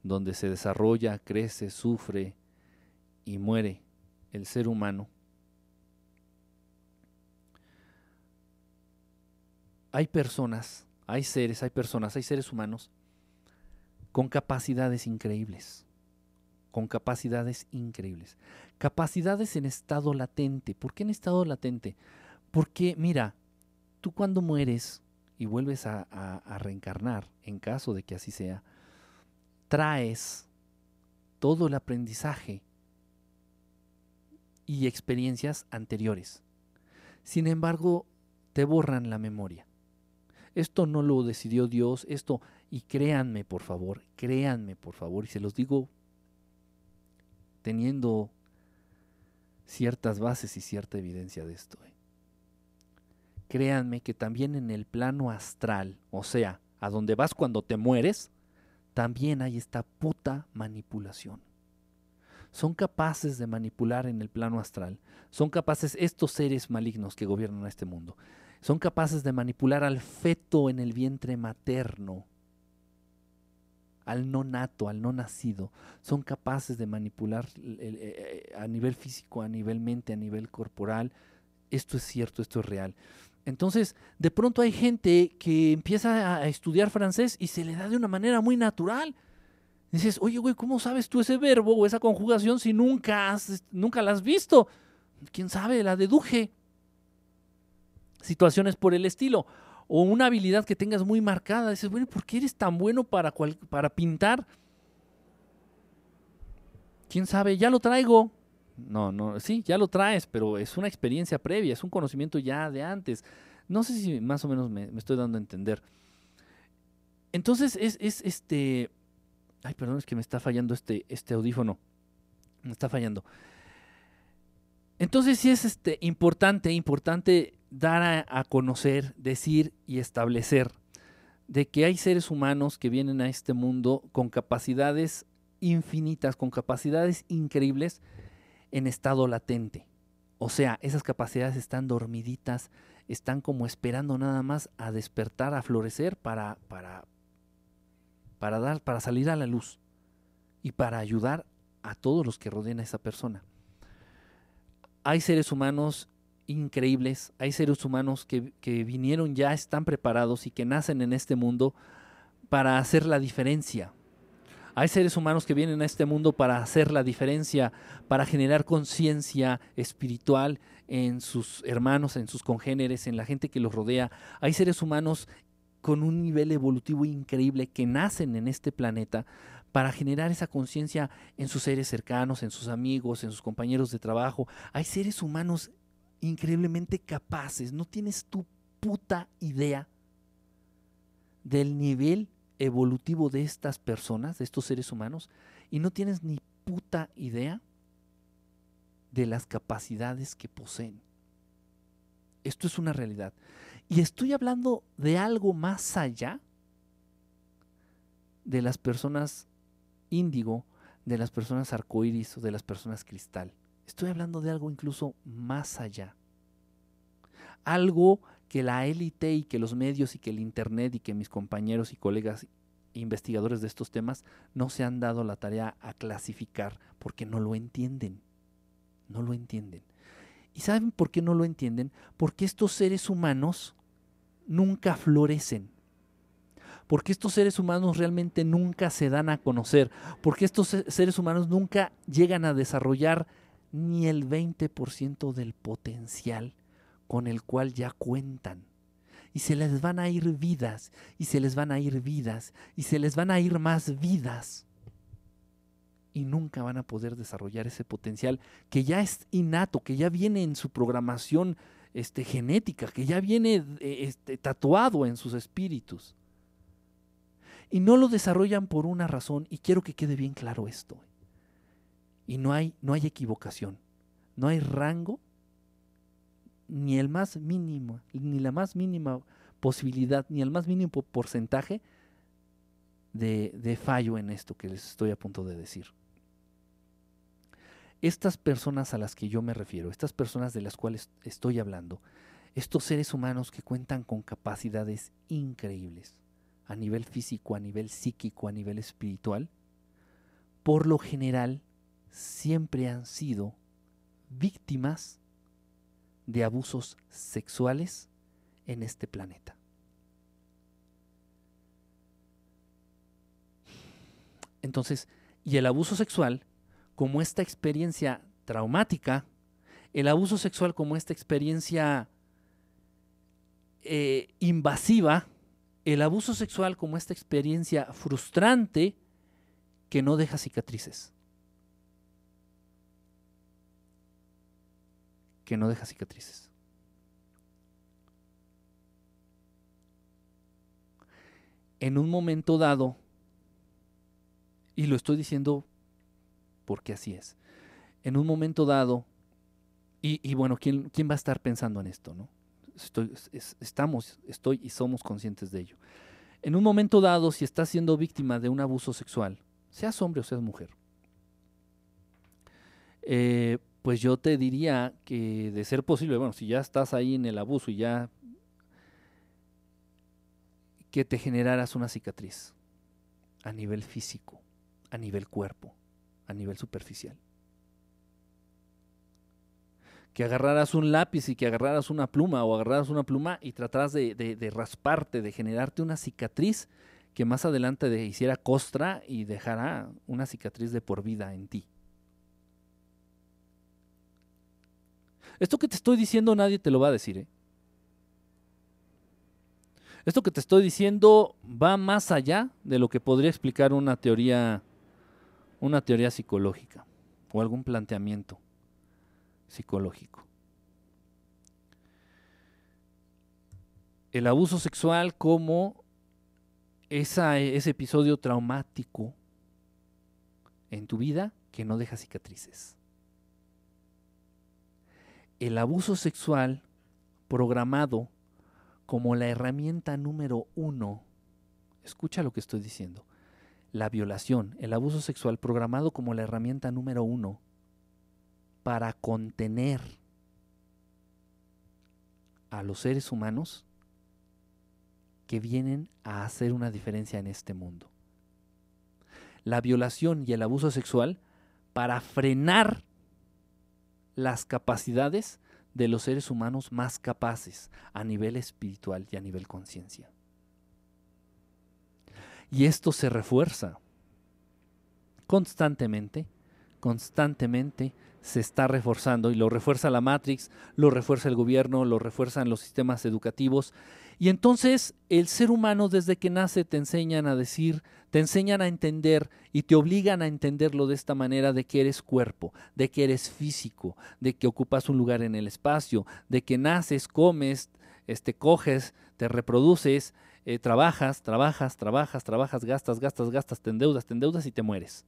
donde se desarrolla, crece, sufre y muere el ser humano, hay personas, hay seres, hay personas, hay seres humanos con capacidades increíbles, con capacidades increíbles, capacidades en estado latente. ¿Por qué en estado latente? Porque, mira, tú cuando mueres y vuelves a, a reencarnar, en caso de que así sea, traes todo el aprendizaje y experiencias anteriores. Sin embargo, te borran la memoria. Esto no lo decidió Dios, esto, y créanme por favor, créanme por favor, y se los digo teniendo ciertas bases y cierta evidencia de esto. ¿eh? Créanme que también en el plano astral, o sea, a donde vas cuando te mueres, también hay esta puta manipulación. Son capaces de manipular en el plano astral. Son capaces estos seres malignos que gobiernan este mundo son capaces de manipular al feto en el vientre materno, al no nato, al no nacido. Son capaces de manipular eh, a nivel físico, a nivel mente, a nivel corporal. Esto es cierto, esto es real. Entonces, de pronto hay gente que empieza a estudiar francés y se le da de una manera muy natural. Dices, oye, güey, ¿cómo sabes tú ese verbo o esa conjugación si nunca, has, nunca la has visto? ¿Quién sabe? La deduje situaciones por el estilo. O una habilidad que tengas muy marcada. Dices, bueno, ¿por qué eres tan bueno para, para pintar? ¿Quién sabe? Ya lo traigo. No, no, sí, ya lo traes, pero es una experiencia previa, es un conocimiento ya de antes. No sé si más o menos me, estoy dando a entender. Entonces es, es, este. Ay, perdón, es que me está fallando este, este audífono. Me está fallando. Entonces sí es este, importante, importante dar a, conocer, decir y establecer de que hay seres humanos que vienen a este mundo con capacidades infinitas, con capacidades increíbles en estado latente. O sea, esas capacidades están dormiditas, están como esperando nada más a despertar, a florecer para, para, para, dar, para salir a la luz y para ayudar a todos los que rodean a esa persona. Hay seres humanos increíbles, hay seres humanos que, vinieron ya, están preparados y que nacen en este mundo para hacer la diferencia. Hay seres humanos que vienen a este mundo para hacer la diferencia, para generar conciencia espiritual en sus hermanos, en sus congéneres, en la gente que los rodea. Hay seres humanos con un nivel evolutivo increíble que nacen en este planeta para generar esa conciencia en sus seres cercanos, en sus amigos, en sus compañeros de trabajo. Hay seres humanos increíblemente capaces. No tienes tu puta idea del nivel evolutivo de estas personas, de estos seres humanos, y no tienes ni puta idea de las capacidades que poseen. Esto es una realidad. Y estoy hablando de algo más allá de las personas índigo, de las personas arcoíris o de las personas cristal. Estoy hablando de algo incluso más allá. Algo que la élite y que los medios y que el Internet y que mis compañeros y colegas investigadores de estos temas no se han dado la tarea a clasificar porque no lo entienden. No lo entienden. ¿Y saben por qué no lo entienden? Porque estos seres humanos nunca florecen. Porque estos seres humanos realmente nunca se dan a conocer. Porque estos seres humanos nunca llegan a desarrollar ni el 20% del potencial con el cual ya cuentan. Y se les van a ir vidas, y se les van a ir vidas, y se les van a ir más vidas. Y nunca van a poder desarrollar ese potencial que ya es innato, que ya viene en su programación este, genética, que ya viene eh, este, tatuado en sus espíritus. Y no lo desarrollan por una razón, y quiero que quede bien claro esto. Y no hay, no hay equivocación, no hay rango ni el más mínimo, ni la más mínima posibilidad, ni el más mínimo porcentaje de, de fallo en esto que les estoy a punto de decir. Estas personas a las que yo me refiero, estas personas de las cuales estoy hablando, estos seres humanos que cuentan con capacidades increíbles a nivel físico, a nivel psíquico, a nivel espiritual, por lo general siempre han sido víctimas de abusos sexuales en este planeta. Entonces, y el abuso sexual, como esta experiencia traumática, el abuso sexual como esta experiencia eh, invasiva, el abuso sexual como esta experiencia frustrante que no deja cicatrices. Que no deja cicatrices. En un momento dado, y lo estoy diciendo porque así es, en un momento dado, y, bueno, ¿quién, ¿quién, va a estar pensando en esto? No? Estamos, estoy y somos conscientes de ello. En un momento dado, si estás siendo víctima de un abuso sexual, seas hombre o seas mujer, eh, pues yo te diría que de ser posible, bueno, si ya estás ahí en el abuso y ya que te generaras una cicatriz a nivel físico, a nivel cuerpo, a nivel superficial. Que agarraras un lápiz y que agarraras una pluma o agarraras una pluma y trataras de, rasparte, de generarte una cicatriz que más adelante te hiciera costra y dejara una cicatriz de por vida en ti. Esto que te estoy diciendo nadie te lo va a decir. ¿eh? Esto que te estoy diciendo va más allá de lo que podría explicar una teoría, una teoría psicológica o algún planteamiento psicológico. El abuso sexual como ese episodio traumático en tu vida que no deja cicatrices el abuso sexual programado como la herramienta número uno, escucha lo que estoy diciendo, la violación, el abuso sexual programado como la herramienta número uno para contener a los seres humanos que vienen a hacer una diferencia en este mundo. La violación y el abuso sexual para frenar las capacidades de los seres humanos más capaces a nivel espiritual y a nivel conciencia. Y esto se refuerza constantemente, constantemente se está reforzando y lo refuerza la Matrix, lo refuerza el gobierno, lo refuerzan los sistemas educativos y entonces el ser humano desde que nace te enseñan a decir, te enseñan a entender y te obligan a entenderlo de esta manera de que eres cuerpo, de que eres físico, de que ocupas un lugar en el espacio, de que naces, comes, este, coges, te reproduces, eh, trabajas, trabajas, trabajas, trabajas, gastas, gastas, gastas, te endeudas, te endeudas y te mueres.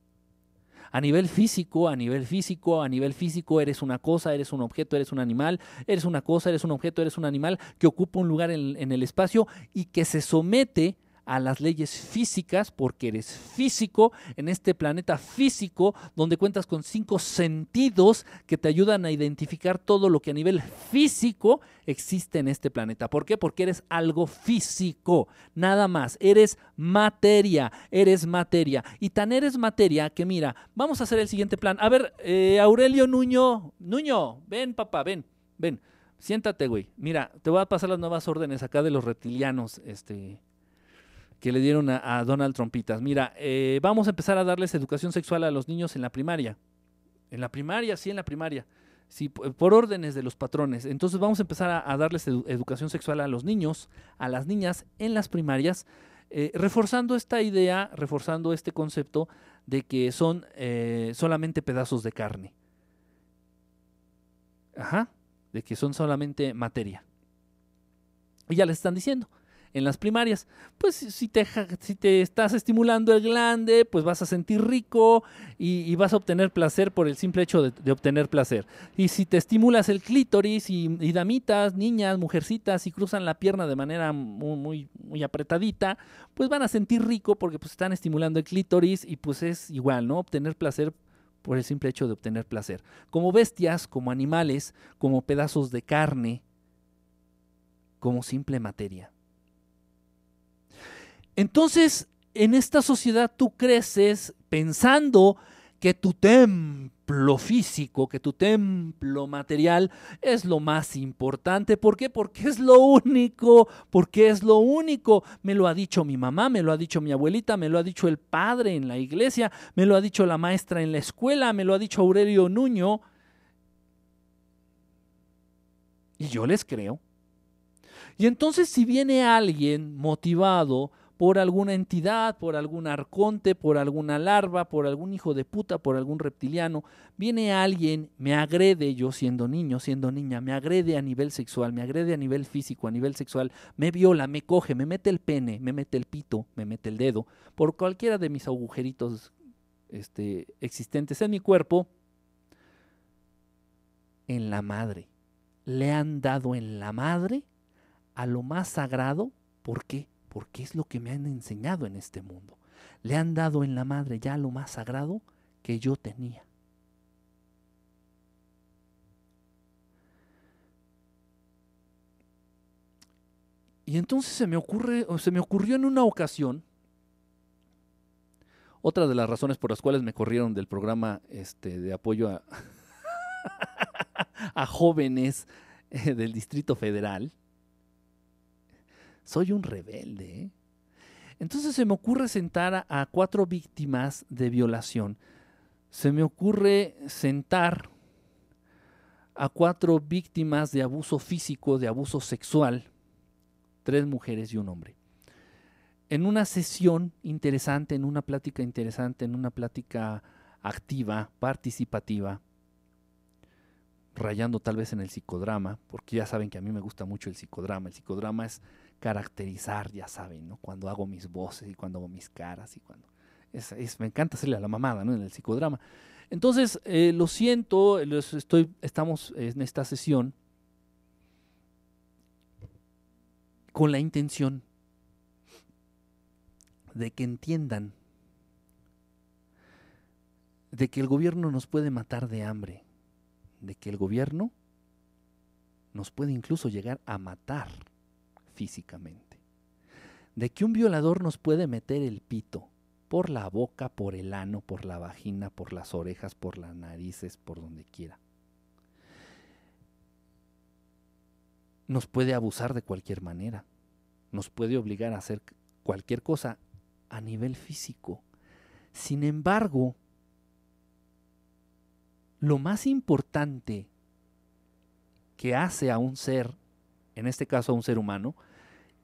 A nivel físico, a nivel físico, a nivel físico, eres una cosa, eres un objeto, eres un animal, eres una cosa, eres un objeto, eres un animal que ocupa un lugar en, el espacio y que se somete a las leyes físicas porque eres físico en este planeta físico donde cuentas con cinco sentidos que te ayudan a identificar todo lo que a nivel físico existe en este planeta. ¿Por qué? Porque eres algo físico, nada más. Eres materia, eres materia. Y tan eres materia que mira, vamos a hacer el siguiente plan. A ver, eh, Aurelio Nuño, Nuño, ven papá, ven, ven. Siéntate, güey. Mira, te voy a pasar las nuevas órdenes acá de los reptilianos, este, que le dieron a, Donald Trompitas. Mira, eh, vamos a empezar a darles educación sexual a los niños en la primaria. En la primaria, sí, en la primaria. Sí, por órdenes de los patrones. Entonces vamos a empezar a, darles educación sexual a los niños, a las niñas en las primarias, eh, reforzando esta idea, reforzando este concepto de que son eh, solamente pedazos de carne. Ajá de que son solamente materia. Y ya les están diciendo, en las primarias, pues si te, estás estimulando el glande, pues vas a sentir rico y, vas a obtener placer por el simple hecho de, obtener placer. Y si te estimulas el clítoris y, damitas, niñas, mujercitas, y cruzan la pierna de manera muy, muy, muy, apretadita, pues van a sentir rico porque pues están estimulando el clítoris y pues es igual, ¿no? Obtener placer por el simple hecho de obtener placer. Como bestias, como animales, como pedazos de carne, como simple materia. Entonces, en esta sociedad tú creces pensando que tu templo físico, que tu templo material es lo más importante. ¿Por qué? Porque es lo único, porque es lo único. Me lo ha dicho mi mamá, me lo ha dicho mi abuelita, me lo ha dicho el padre en la iglesia, me lo ha dicho la maestra en la escuela, me lo ha dicho Aurelio Nuño. Y yo les creo. Y entonces si viene alguien motivado por alguna entidad, por algún arconte, por alguna larva, por algún hijo de puta, por algún reptiliano. Viene alguien, me agrede yo siendo niño, siendo niña, me agrede a nivel sexual, me agrede a nivel físico, a nivel sexual, me viola, me coge, me mete el pene, me mete el pito, me mete el dedo, por cualquiera de mis agujeritos este, existentes en mi cuerpo, en la madre. Le han dado en la madre a lo más sagrado. ¿Por qué? Porque es lo que me han enseñado en este mundo. Le han dado en la madre ya lo más sagrado que yo tenía. Y entonces se me ocurre, se me ocurrió en una ocasión, otra de las razones por las cuales me corrieron del programa este, de apoyo a, a jóvenes eh, del Distrito Federal, soy un rebelde. ¿eh? Entonces se me ocurre sentar a, cuatro víctimas de violación. Se me ocurre sentar a cuatro víctimas de abuso físico, de abuso sexual, tres mujeres y un hombre. En una sesión interesante, en una plática interesante, en una plática activa, participativa, rayando tal vez en el psicodrama, porque ya saben que a mí me gusta mucho el psicodrama. El psicodrama es caracterizar, ya saben, ¿no? Cuando hago mis voces y cuando hago mis caras y cuando... Es, me encanta hacerle a la mamada, ¿no? En el psicodrama. Entonces, eh, lo siento, estoy, estamos en esta sesión con la intención de que entiendan de que el gobierno nos puede matar de hambre, de que el gobierno nos puede incluso llegar a matar físicamente. De que un violador nos puede meter el pito por la boca, por el ano, por la vagina, por las orejas, por las narices, por donde quiera. Nos puede abusar de cualquier manera. Nos puede obligar a hacer cualquier cosa a nivel físico. Sin embargo, lo más importante que hace a un ser, en este caso a un ser humano,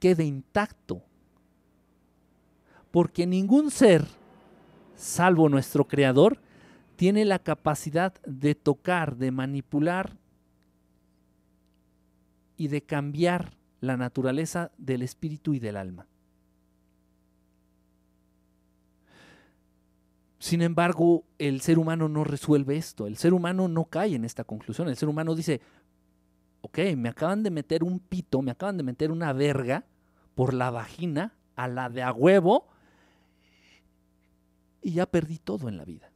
quede intacto. Porque ningún ser, salvo nuestro Creador, tiene la capacidad de tocar, de manipular y de cambiar la naturaleza del espíritu y del alma. Sin embargo, el ser humano no resuelve esto, el ser humano no cae en esta conclusión, el ser humano dice, ok, me acaban de meter un pito, me acaban de meter una verga por la vagina, a la de a huevo y ya perdí todo en la vida.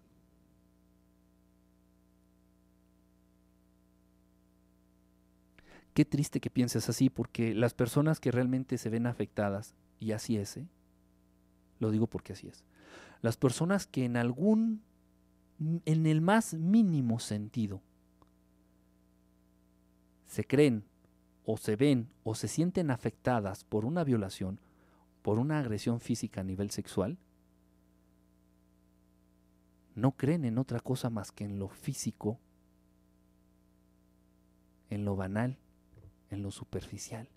Qué triste que pienses así, porque las personas que realmente se ven afectadas, y así es, ¿eh? lo digo porque así es, las personas que en algún, en el más mínimo sentido, se creen o se ven o se sienten afectadas por una violación, por una agresión física a nivel sexual, no creen en otra cosa más que en lo físico, en lo banal, en lo superficial.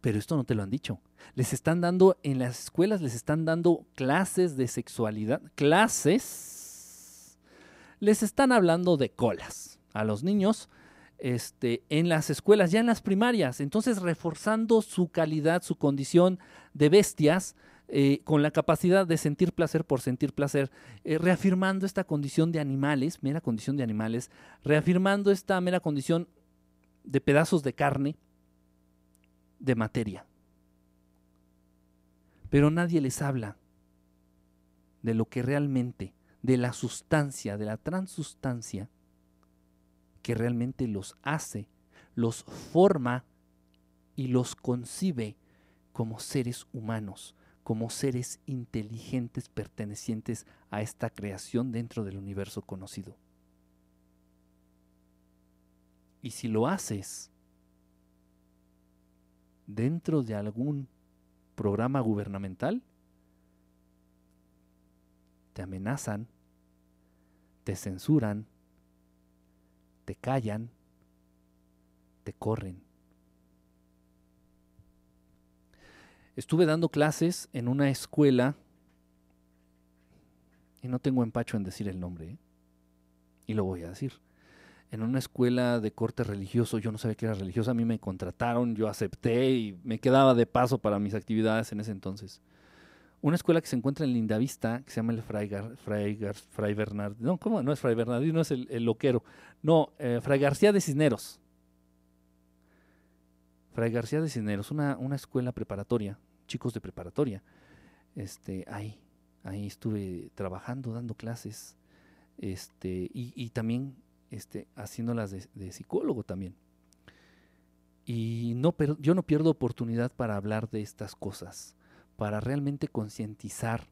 Pero esto no te lo han dicho. Les están dando, en las escuelas les están dando clases de sexualidad, clases. Les están hablando de colas a los niños este, en las escuelas, ya en las primarias. Entonces, reforzando su calidad, su condición de bestias, eh, con la capacidad de sentir placer por sentir placer, eh, reafirmando esta condición de animales, mera condición de animales, reafirmando esta mera condición de pedazos de carne, de materia. Pero nadie les habla de lo que realmente, de la sustancia, de la transustancia que realmente los hace, los forma y los concibe como seres humanos, como seres inteligentes pertenecientes a esta creación dentro del universo conocido. Y si lo haces dentro de algún programa gubernamental, te amenazan, te censuran, te callan, te corren. Estuve dando clases en una escuela, y no tengo empacho en decir el nombre, ¿eh? y lo voy a decir en una escuela de corte religioso, yo no sabía que era religiosa, a mí me contrataron, yo acepté y me quedaba de paso para mis actividades en ese entonces. Una escuela que se encuentra en Lindavista, que se llama el Fray, Fray, Fray no, ¿cómo? No es Fray Bernardino, es el, loquero. No, eh, Fray García de Cisneros. Fray García de Cisneros, una, una escuela preparatoria, chicos de preparatoria. Este, ahí, ahí estuve trabajando, dando clases, este, y también este, haciéndolas de, psicólogo también. Y no, yo no pierdo oportunidad para hablar de estas cosas, para realmente concientizar.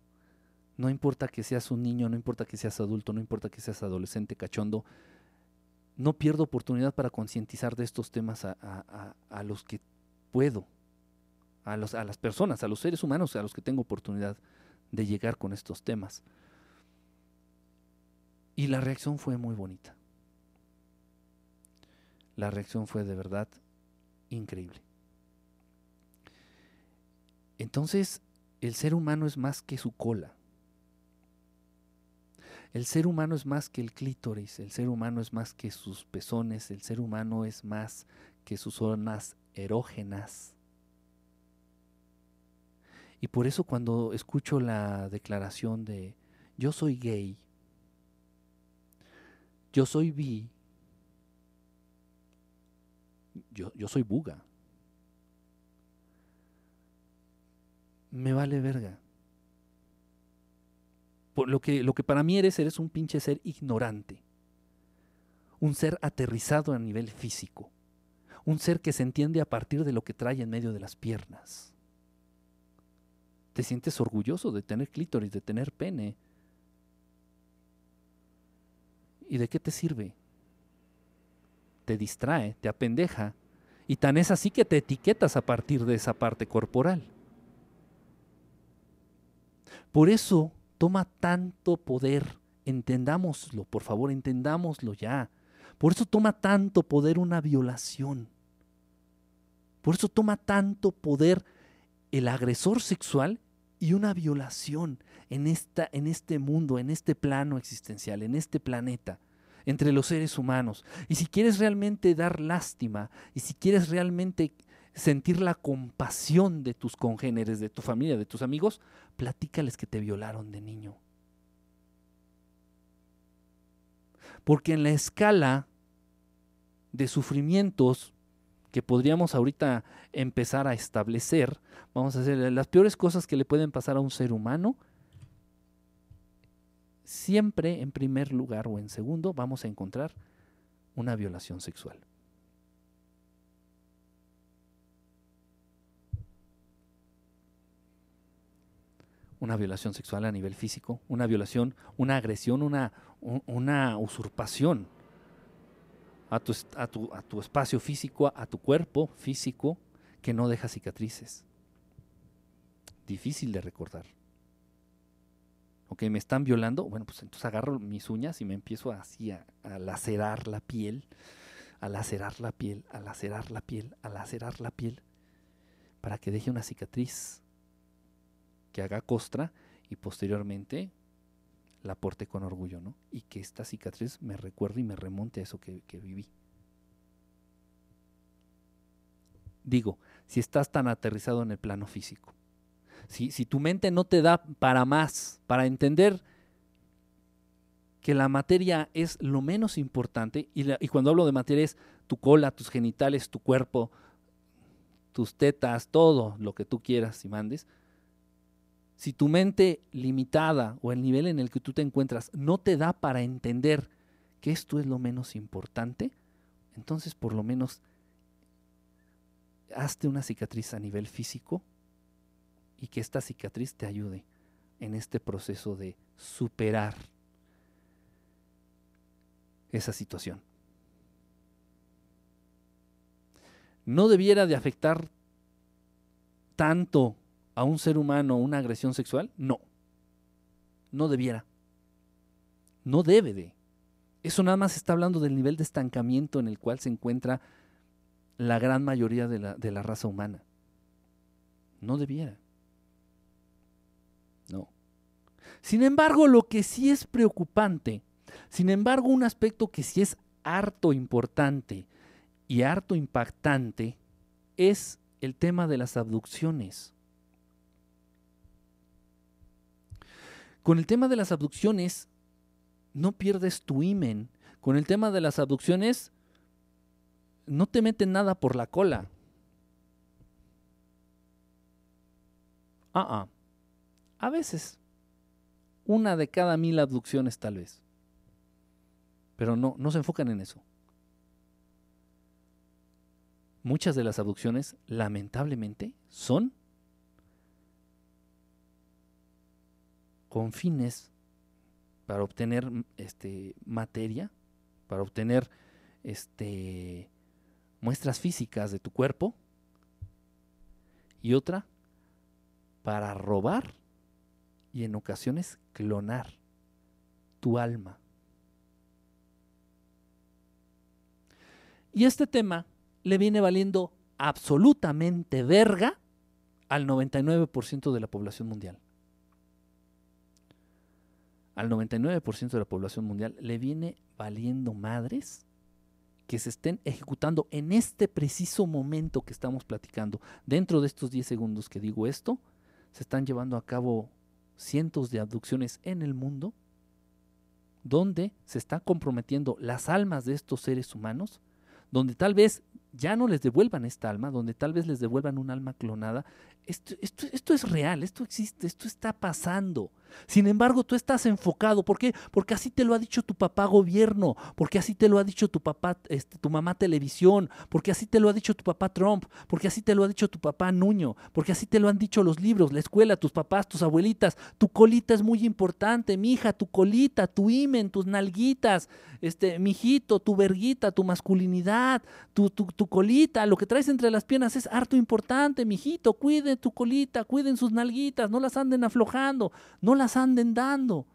No importa que seas un niño, no importa que seas adulto, no importa que seas adolescente, cachondo, no pierdo oportunidad para concientizar de estos temas a, a, los que puedo, a, los, a las personas, a los seres humanos a los que tengo oportunidad de llegar con estos temas. Y la reacción fue muy bonita la reacción fue de verdad increíble. Entonces, el ser humano es más que su cola. El ser humano es más que el clítoris, el ser humano es más que sus pezones, el ser humano es más que sus zonas erógenas. Y por eso cuando escucho la declaración de yo soy gay, yo soy bi, yo, yo soy buga. Me vale verga. Por lo, que, lo que para mí eres, eres un pinche ser ignorante. Un ser aterrizado a nivel físico. Un ser que se entiende a partir de lo que trae en medio de las piernas. Te sientes orgulloso de tener clítoris, de tener pene. ¿Y de qué te sirve? Te distrae, te apendeja, y tan es así que te etiquetas a partir de esa parte corporal. Por eso toma tanto poder, entendámoslo, por favor, entendámoslo ya. Por eso toma tanto poder una violación. Por eso toma tanto poder el agresor sexual y una violación en, esta, en este mundo, en este plano existencial, en este planeta entre los seres humanos. Y si quieres realmente dar lástima, y si quieres realmente sentir la compasión de tus congéneres, de tu familia, de tus amigos, platícales que te violaron de niño. Porque en la escala de sufrimientos que podríamos ahorita empezar a establecer, vamos a hacer las peores cosas que le pueden pasar a un ser humano, siempre en primer lugar o en segundo vamos a encontrar una violación sexual. Una violación sexual a nivel físico, una violación, una agresión, una, una usurpación a tu, a, tu, a tu espacio físico, a tu cuerpo físico, que no deja cicatrices. Difícil de recordar. Ok, me están violando, bueno, pues entonces agarro mis uñas y me empiezo así a, lacerar la piel, a lacerar la piel, a lacerar la piel, a lacerar la piel, para que deje una cicatriz que haga costra y posteriormente la porte con orgullo, ¿no? Y que esta cicatriz me recuerde y me remonte a eso que, que viví. Digo, si estás tan aterrizado en el plano físico, si, tu mente no te da para más, para entender que la materia es lo menos importante, y, y, cuando hablo de materia es tu cola, tus genitales, tu cuerpo, tus tetas, todo lo que tú quieras y mandes, si tu mente limitada o el nivel en el que tú te encuentras no te da para entender que esto es lo menos importante, entonces por lo menos hazte una cicatriz a nivel físico y que esta cicatriz te ayude en este proceso de superar esa situación. No debiera de afectar tanto a un ser humano una agresión sexual? No, no debiera. No debe de. Eso nada más está hablando del nivel de estancamiento en el cual se encuentra la gran mayoría de la, de la raza humana. No debiera. No. Sin embargo, lo que sí es preocupante, sin embargo, un aspecto que sí es harto importante y harto impactante es el tema de las abducciones. Con el tema de las abducciones, no pierdes tu imen. Con el tema de las abducciones, no te meten nada por la cola. Ah, ah. A veces. Una de cada mil abducciones tal vez. Pero no, no se enfocan en eso. Muchas de las abducciones, lamentablemente, son con fines para obtener este, materia, para obtener este, muestras físicas de tu cuerpo, y otra para robar y en ocasiones clonar tu alma. Y este tema le viene valiendo absolutamente verga al 99% de la población mundial. Al 99% de la población mundial le viene valiendo madres que se estén ejecutando en este preciso momento que estamos platicando. Dentro de estos 10 segundos que digo esto, se están llevando a cabo cientos de abducciones en el mundo, donde se están comprometiendo las almas de estos seres humanos, donde tal vez ya no les devuelvan esta alma, donde tal vez les devuelvan un alma clonada. Esto, esto, esto es real, esto existe, esto está pasando. Sin embargo, tú estás enfocado. ¿Por qué? Porque así te lo ha dicho tu papá gobierno, porque así te lo ha dicho tu papá, este, tu mamá televisión, porque así te lo ha dicho tu papá Trump, porque así te lo ha dicho tu papá Nuño, porque así te lo han dicho los libros, la escuela, tus papás, tus abuelitas. Tu colita es muy importante, mi hija, tu colita, tu imen, tus nalguitas, este, mijito, tu verguita, tu masculinidad, tu, tu, tu colita, lo que traes entre las piernas es harto importante, mijito, cuiden tu colita, cuiden sus nalguitas, no las anden aflojando, no las anden dando.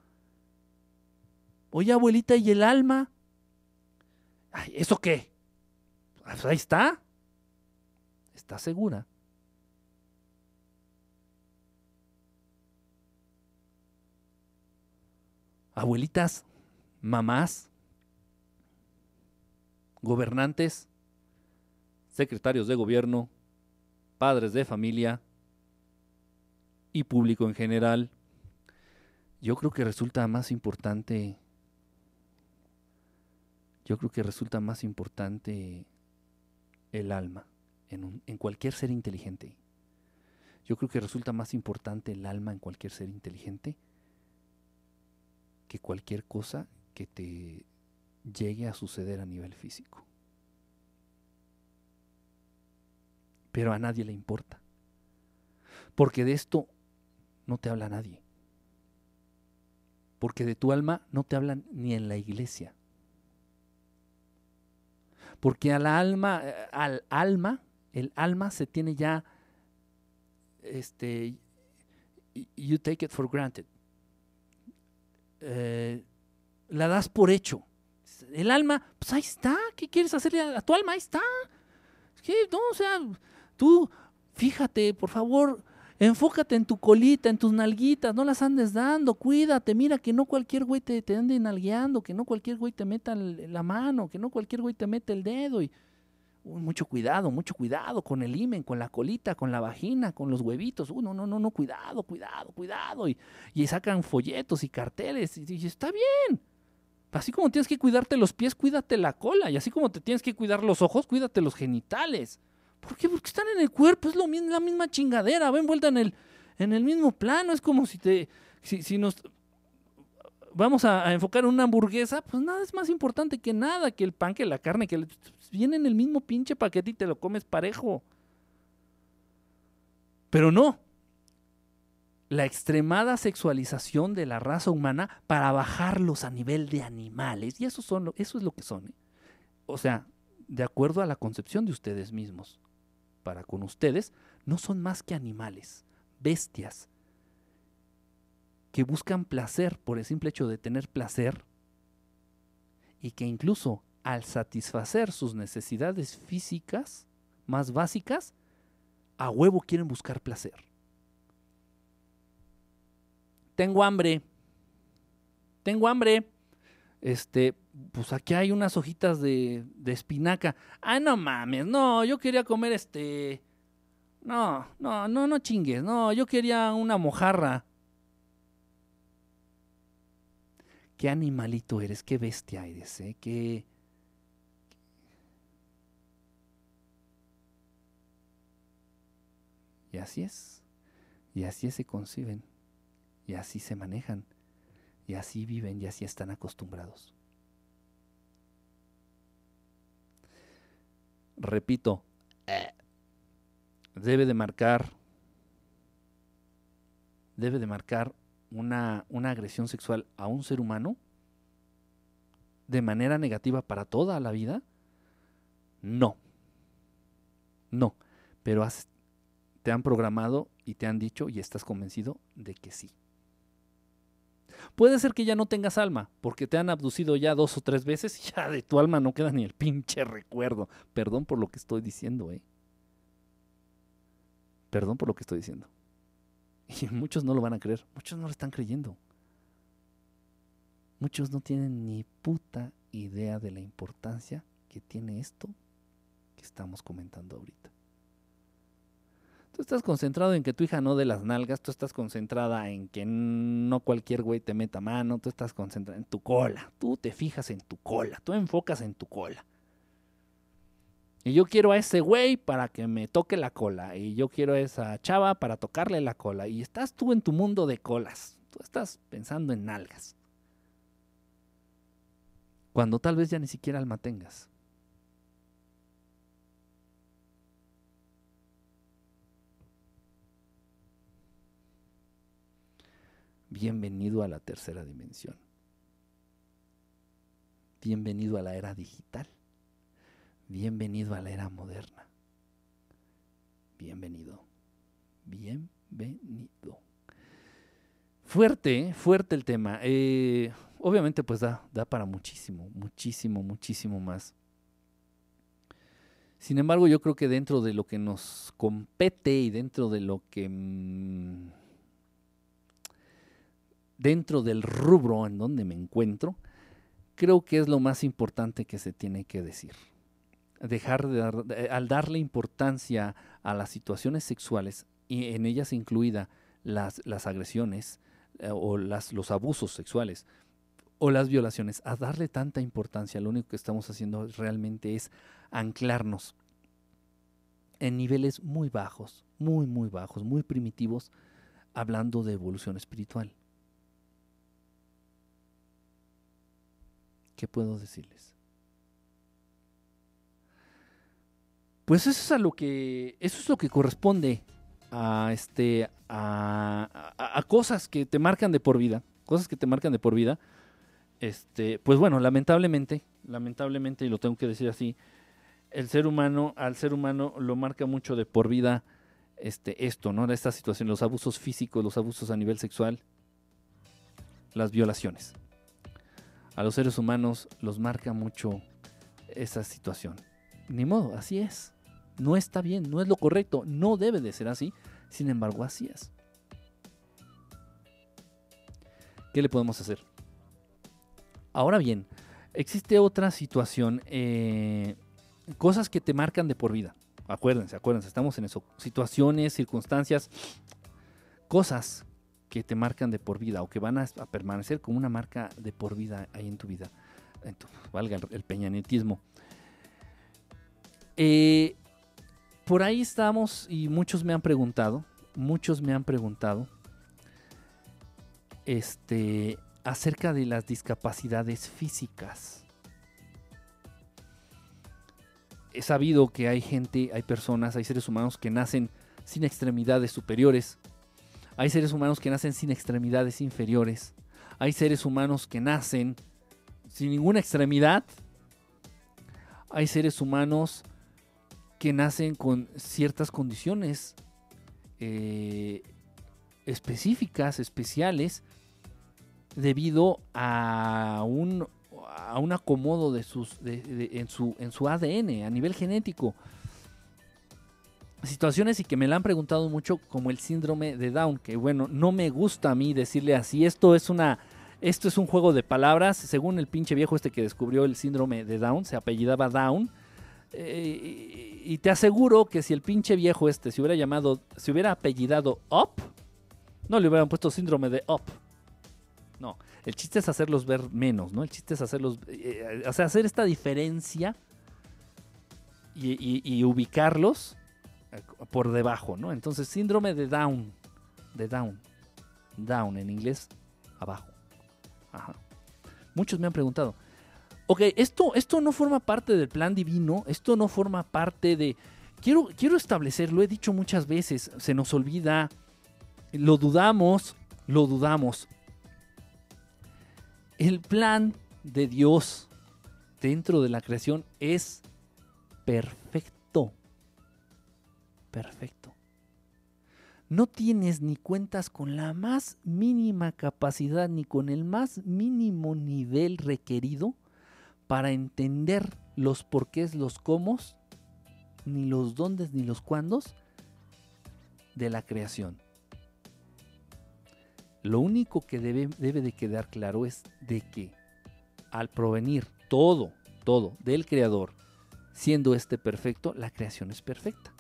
Oye, abuelita, ¿y el alma? Ay, ¿Eso qué? Pues ahí está. ¿Está segura? Abuelitas, mamás, gobernantes, secretarios de gobierno, padres de familia y público en general yo creo que resulta más importante yo creo que resulta más importante el alma en, en cualquier ser inteligente. Yo creo que resulta más importante el alma en cualquier ser inteligente que cualquier cosa que te llegue a suceder a nivel físico. Pero a nadie le importa. Porque de esto no te habla nadie. Porque de tu alma no te hablan ni en la iglesia. Porque al alma, eh, al alma, el alma se tiene ya, este, you take it for granted. Eh, la das por hecho. El alma, pues ahí está. ¿Qué quieres hacerle a, tu alma? Ahí está. ¿Qué? No, o sea, tú, fíjate, por favor, enfócate en tu colita, en tus nalguitas, no las andes dando, cuídate, mira que no cualquier güey te, te ande nalgueando, que no cualquier güey te meta la mano, que no cualquier güey te mete el dedo y mucho cuidado, mucho cuidado con el himen, con la colita, con la vagina, con los huevitos. Uh, no, no, no, no, cuidado, cuidado, cuidado. Y, y sacan folletos y carteles. Y, y, está bien. Así como tienes que cuidarte los pies, cuídate la cola. Y así como te tienes que cuidar los ojos, cuídate los genitales. ¿Por qué? Porque están en el cuerpo, es lo mismo, la misma chingadera, va envuelta en el, en el mismo plano. Es como si te. Si, si nos vamos a, enfocar en una hamburguesa, pues nada es más importante que nada, que el pan, que la carne, que viene en el mismo pinche paquete y te lo comes parejo. Pero no. La extremada sexualización de la raza humana para bajarlos a nivel de animales. Y eso, son, eso es lo que son. ¿eh? O sea, de acuerdo a la concepción de ustedes mismos. Para con ustedes, no son más que animales, bestias, que buscan placer por el simple hecho de tener placer y que incluso al satisfacer sus necesidades físicas más básicas, a huevo quieren buscar placer. Tengo hambre. Tengo hambre. Este, pues aquí hay unas hojitas de, de espinaca. Ah, no mames, no, yo quería comer este. No, no, no, no chingues, no, yo quería una mojarra. qué animalito eres, qué bestia eres, ¿eh? qué... Y así es, y así se conciben, y así se manejan, y así viven, y así están acostumbrados. Repito, debe de marcar, debe de marcar una, una agresión sexual a un ser humano de manera negativa para toda la vida? No. No. Pero te han programado y te han dicho y estás convencido de que sí. Puede ser que ya no tengas alma, porque te han abducido ya dos o tres veces y ya de tu alma no queda ni el pinche recuerdo. Perdón por lo que estoy diciendo, ¿eh? Perdón por lo que estoy diciendo. Y muchos no lo van a creer, muchos no lo están creyendo. Muchos no tienen ni puta idea de la importancia que tiene esto que estamos comentando ahorita. Tú estás concentrado en que tu hija no dé las nalgas, tú estás concentrada en que no cualquier güey te meta mano, tú estás concentrada en tu cola, tú te fijas en tu cola, tú enfocas en tu cola. Y yo quiero a ese güey para que me toque la cola. Y yo quiero a esa chava para tocarle la cola. Y estás tú en tu mundo de colas. Tú estás pensando en nalgas. Cuando tal vez ya ni siquiera alma tengas. Bienvenido a la tercera dimensión. Bienvenido a la era digital. Bienvenido a la era moderna. Bienvenido. Bienvenido. Fuerte, fuerte el tema. Eh, obviamente pues da, da para muchísimo, muchísimo, muchísimo más. Sin embargo, yo creo que dentro de lo que nos compete y dentro de lo que... Mm, dentro del rubro en donde me encuentro, creo que es lo más importante que se tiene que decir dejar de al darle importancia a las situaciones sexuales y en ellas incluida las, las agresiones eh, o las, los abusos sexuales o las violaciones, a darle tanta importancia, lo único que estamos haciendo realmente es anclarnos en niveles muy bajos, muy, muy bajos, muy primitivos, hablando de evolución espiritual. ¿Qué puedo decirles? Pues eso es a lo que eso es lo que corresponde a este a, cosas que te marcan de por vida, cosas que te marcan de por vida. Este, pues bueno, lamentablemente, lamentablemente y lo tengo que decir así, el ser humano al ser humano lo marca mucho de por vida este esto, ¿no? Esta situación, los abusos físicos, los abusos a nivel sexual, las violaciones a los seres humanos los marca mucho esa situación. Ni modo, así es. No está bien, no es lo correcto, no debe de ser así. Sin embargo, así es. ¿Qué le podemos hacer? Ahora bien, existe otra situación, eh, cosas que te marcan de por vida. Acuérdense, acuérdense, estamos en eso. Situaciones, circunstancias, cosas que te marcan de por vida o que van a, permanecer como una marca de por vida ahí en tu vida. valga el, peñanetismo. Eh, por ahí estamos y muchos me han preguntado, muchos me han preguntado este, acerca de las discapacidades físicas. He sabido que hay gente, hay personas, hay seres humanos que nacen sin extremidades superiores, hay seres humanos que nacen sin extremidades inferiores. Hay seres humanos que nacen sin ninguna extremidad. Hay seres humanos que nacen con ciertas condiciones eh, específicas, especiales, debido a un, acomodo de sus, en, su, en su ADN a nivel genético situaciones y que me la han preguntado mucho como el síndrome de Down, que bueno, no me gusta a mí decirle así, esto es una esto es un juego de palabras, según el pinche viejo este que descubrió el síndrome de Down, se apellidaba Down. Eh, y te aseguro que si el pinche viejo este se hubiera llamado, se hubiera apellidado Up, no le hubieran puesto síndrome de Up. No, el chiste es hacerlos ver menos, ¿no? El chiste es hacerlos, eh, o sea, hacer esta diferencia y ubicarlos por debajo, ¿no? Entonces, síndrome de Down, de Down, Down en inglés, abajo. Muchos me han preguntado, ok, esto, esto no forma parte del plan divino, esto no forma parte de... Quiero, quiero establecer, lo he dicho muchas veces, se nos olvida, lo dudamos, lo dudamos. El plan de Dios dentro de la creación es perfecto perfecto. No tienes ni cuentas con la más mínima capacidad ni con el más mínimo nivel requerido para entender los porqués, los cómo, ni los dónde, ni los cuándos de la creación. Lo único que debe, debe de quedar claro es de que al provenir todo, todo del creador, siendo este perfecto, la creación es perfecta.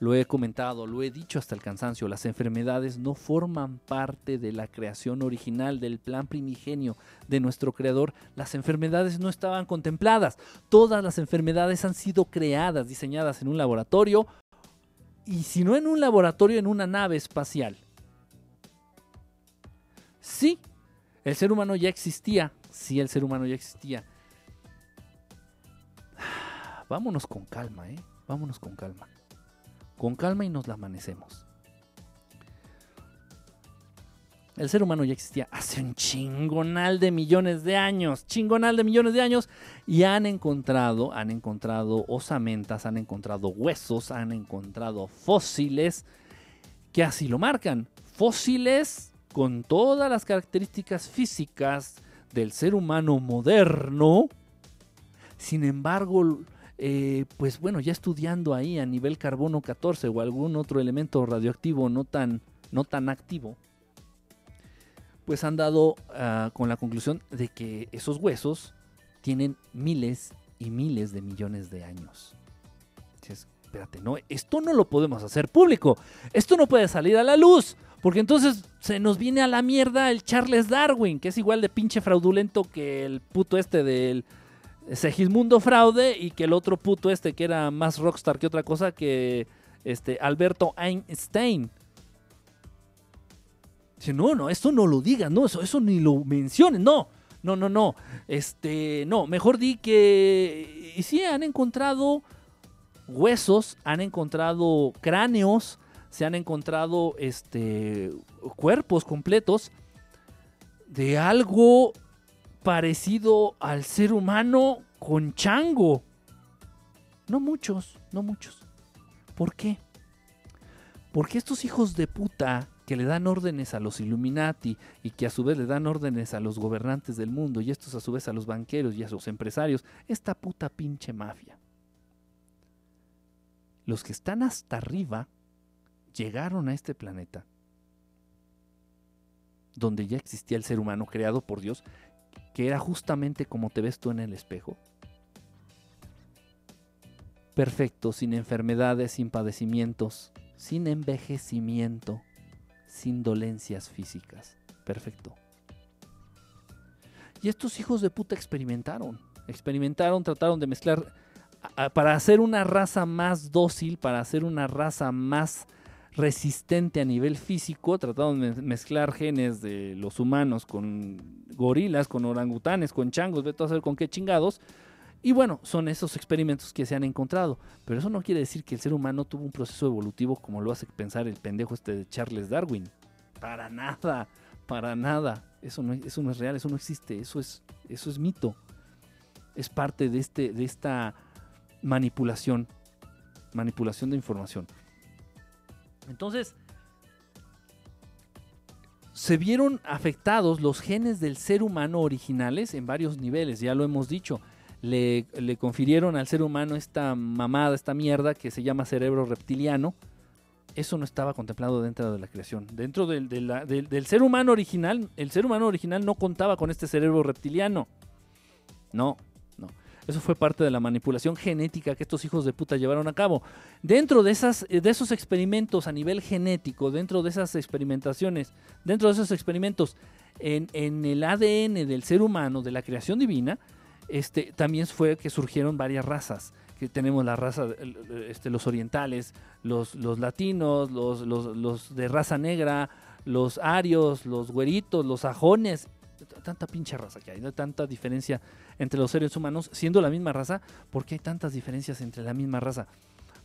Lo he comentado, lo he dicho hasta el cansancio, las enfermedades no forman parte de la creación original, del plan primigenio de nuestro creador. Las enfermedades no estaban contempladas. Todas las enfermedades han sido creadas, diseñadas en un laboratorio y si no en un laboratorio, en una nave espacial. Sí, el ser humano ya existía. Sí, el ser humano ya existía. Vámonos con calma, ¿eh? Vámonos con calma con calma y nos la amanecemos. El ser humano ya existía hace un chingonal de millones de años, chingonal de millones de años, y han encontrado, han encontrado osamentas, han encontrado huesos, han encontrado fósiles que así lo marcan. Fósiles con todas las características físicas del ser humano moderno. Sin embargo, eh, pues bueno, ya estudiando ahí a nivel carbono 14 o algún otro elemento radioactivo no tan, no tan activo, pues han dado ah, con la conclusión de que esos huesos tienen miles y miles de millones de años. espérate, no, esto no lo podemos hacer público, esto no puede salir a la luz, porque entonces se nos viene a la mierda el Charles Darwin, que es igual de pinche fraudulento que el puto este del Segismundo Fraude y que el otro puto este que era más rockstar que otra cosa que este Alberto Einstein. Dice, no, no, esto no lo digas, no, eso, eso ni lo menciones, no, no, no, no, este, no, mejor di que, y sí, han encontrado huesos, han encontrado cráneos, se han encontrado este, cuerpos completos de algo parecido al ser humano con chango. No muchos, no muchos. ¿Por qué? Porque estos hijos de puta que le dan órdenes a los Illuminati y que a su vez le dan órdenes a los gobernantes del mundo y estos a su vez a los banqueros y a los empresarios, esta puta pinche mafia. Los que están hasta arriba llegaron a este planeta donde ya existía el ser humano creado por Dios, que era justamente como te ves tú en el espejo. Perfecto, sin enfermedades, sin padecimientos, sin envejecimiento, sin dolencias físicas. Perfecto. Y estos hijos de puta experimentaron. Experimentaron, trataron de mezclar para hacer una raza más dócil, para hacer una raza más resistente a nivel físico, trataron de mezclar genes de los humanos con gorilas, con orangutanes, con changos, ve todo a saber con qué chingados. Y bueno, son esos experimentos que se han encontrado. Pero eso no quiere decir que el ser humano tuvo un proceso evolutivo como lo hace pensar el pendejo este de Charles Darwin. Para nada, para nada. Eso no, eso no es real, eso no existe, eso es, eso es mito. Es parte de, este, de esta manipulación, manipulación de información. Entonces, se vieron afectados los genes del ser humano originales en varios niveles, ya lo hemos dicho. Le, confirieron al ser humano esta mamada, esta mierda que se llama cerebro reptiliano. Eso no estaba contemplado dentro de la creación. Dentro del, del ser humano original, el ser humano original no contaba con este cerebro reptiliano. No, eso fue parte de la manipulación genética que estos hijos de puta llevaron a cabo. Dentro de, esas, de esos experimentos a nivel genético, dentro de esas experimentaciones, dentro de esos experimentos en, el ADN del ser humano, de la creación divina, este, también fue que surgieron varias razas. Que tenemos la raza, este, los orientales, los, los latinos, los, los, los de raza negra, los arios, los güeritos, los sajones, tanta pinche raza que hay, no tanta diferencia entre los seres humanos, siendo la misma raza, ¿por qué hay tantas diferencias entre la misma raza?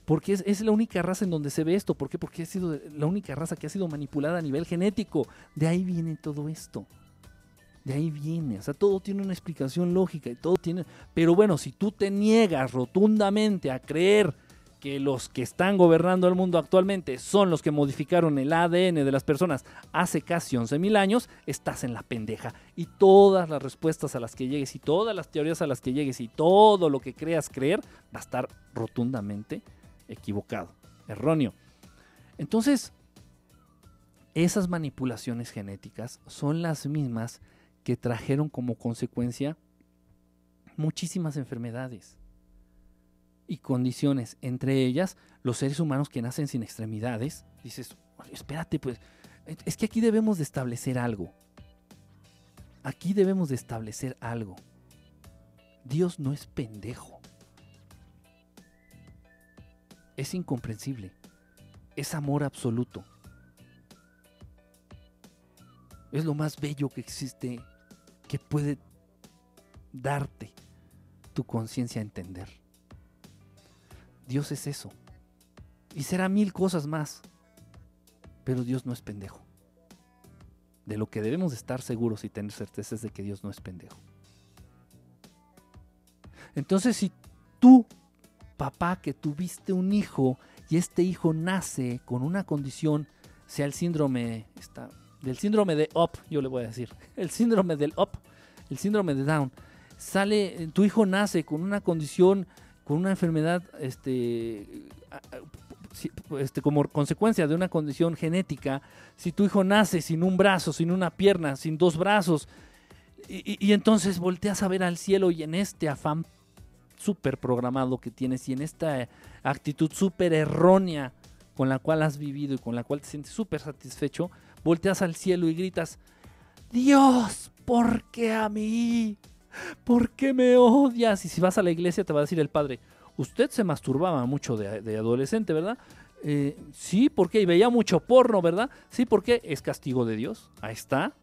Porque es, es, la única raza en donde se ve esto. ¿Por qué? Porque ha sido la única raza que ha sido manipulada a nivel genético. De ahí viene todo esto. De ahí viene. O sea, todo tiene una explicación lógica y todo tiene. Pero bueno, si tú te niegas rotundamente a creer que los que están gobernando el mundo actualmente son los que modificaron el ADN de las personas hace casi 11.000 años, estás en la pendeja. Y todas las respuestas a las que llegues y todas las teorías a las que llegues y todo lo que creas creer va a estar rotundamente equivocado, erróneo. Entonces, esas manipulaciones genéticas son las mismas que trajeron como consecuencia muchísimas enfermedades y condiciones, entre ellas los seres humanos que nacen sin extremidades, dices, espérate, pues, es que aquí debemos de establecer algo. Aquí debemos de establecer algo. Dios no es pendejo. Es incomprensible. Es amor absoluto. Es lo más bello que existe que puede darte tu conciencia a entender. Dios es eso. Y será mil cosas más. Pero Dios no es pendejo. De lo que debemos estar seguros y tener certeza es de que Dios no es pendejo. Entonces, si tú, papá, que tuviste un hijo y este hijo nace con una condición, sea el síndrome, del síndrome de UP, yo le voy a decir, el síndrome del UP, el síndrome de Down, sale, tu hijo nace con una condición con una enfermedad este, este, como consecuencia de una condición genética, si tu hijo nace sin un brazo, sin una pierna, sin dos brazos, y, entonces volteas a ver al cielo y en este afán súper programado que tienes y en esta actitud súper errónea con la cual has vivido y con la cual te sientes súper satisfecho, volteas al cielo y gritas, Dios, ¿por qué a mí? ¿Por qué me odias? Y si vas a la iglesia te va a decir el padre, usted se masturbaba mucho de, adolescente, ¿verdad? Eh, sí, ¿por qué? Y veía mucho porno, ¿verdad? Sí, ¿por qué? Es castigo de Dios. Ahí está.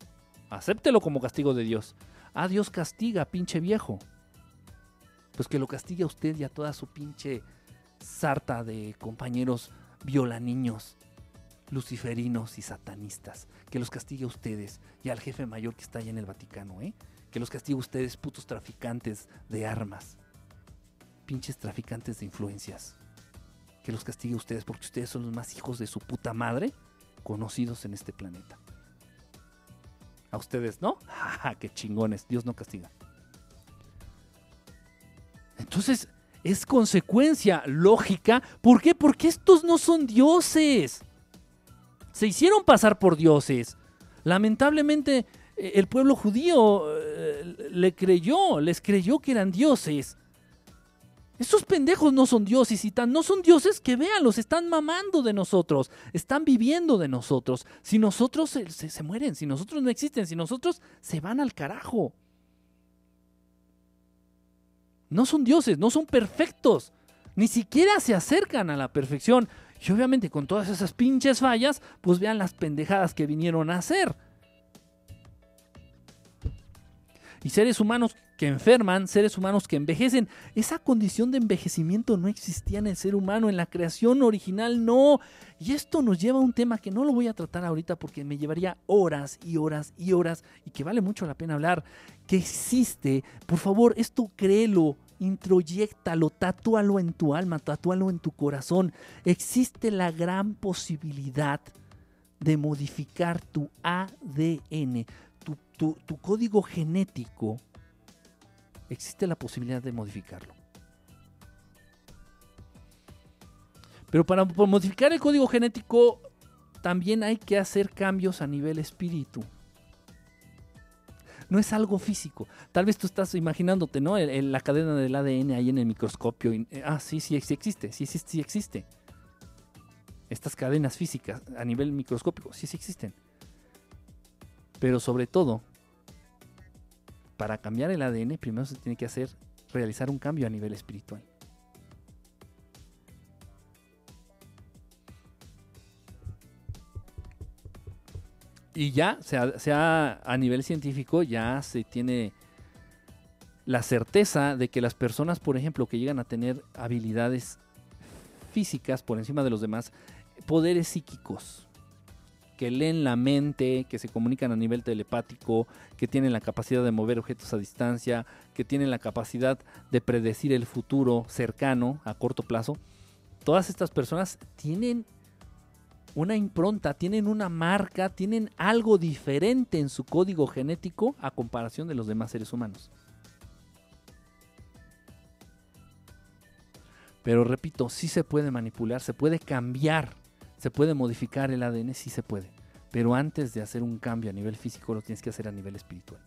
Acéptelo como castigo de Dios. Ah, Dios castiga, pinche viejo. Pues que lo castigue a usted y a toda su pinche sarta de compañeros viola niños, luciferinos y satanistas. Que los castigue a ustedes y al jefe mayor que está allá en el Vaticano, ¿eh? Que los castigue ustedes, putos traficantes de armas. Pinches traficantes de influencias. Que los castigue ustedes porque ustedes son los más hijos de su puta madre conocidos en este planeta. A ustedes, ¿no? ¡Ja, qué chingones! Dios no castiga. Entonces, es consecuencia lógica. ¿Por qué? Porque estos no son dioses. Se hicieron pasar por dioses. Lamentablemente el pueblo judío eh, le creyó, les creyó que eran dioses. Estos pendejos no son dioses y tan no son dioses que los están mamando de nosotros, están viviendo de nosotros. Si nosotros se, se mueren, si nosotros no existen, si nosotros se van al carajo. No son dioses, no son perfectos. Ni siquiera se acercan a la perfección. Y obviamente con todas esas pinches fallas, pues vean las pendejadas que vinieron a hacer. Y seres humanos que enferman, seres humanos que envejecen. Esa condición de envejecimiento no existía en el ser humano, en la creación original no. Y esto nos lleva a un tema que no lo voy a tratar ahorita porque me llevaría horas y horas y horas y que vale mucho la pena hablar. Que existe, por favor, esto créelo, introyectalo, tatúalo en tu alma, tatúalo en tu corazón. Existe la gran posibilidad de modificar tu ADN, tu, tu, código genético. Existe la posibilidad de modificarlo. Pero para modificar el código genético también hay que hacer cambios a nivel espíritu no es algo físico. Tal vez tú estás imaginándote, ¿no? la cadena del ADN ahí en el microscopio. Eh, ah, sí, sí, sí existe, sí, sí, sí existe. Estas cadenas físicas a nivel microscópico, sí, sí existen. Pero sobre todo, para cambiar el ADN, primero se tiene que hacer, realizar un cambio a nivel espiritual. Y ya, sea, sea a nivel científico, ya se tiene la certeza de que las personas, por ejemplo, que llegan a tener habilidades físicas por encima de los demás, poderes psíquicos, que leen la mente, que se comunican a nivel telepático, que tienen la capacidad de mover objetos a distancia, que tienen la capacidad de predecir el futuro cercano, a corto plazo, todas estas personas tienen una impronta, tienen una marca, tienen algo diferente en su código genético a comparación de los demás seres humanos. Pero repito, sí se puede manipular, se puede cambiar, se puede modificar el ADN, sí se puede. Pero antes de hacer un cambio a nivel físico, lo tienes que hacer a nivel espiritual.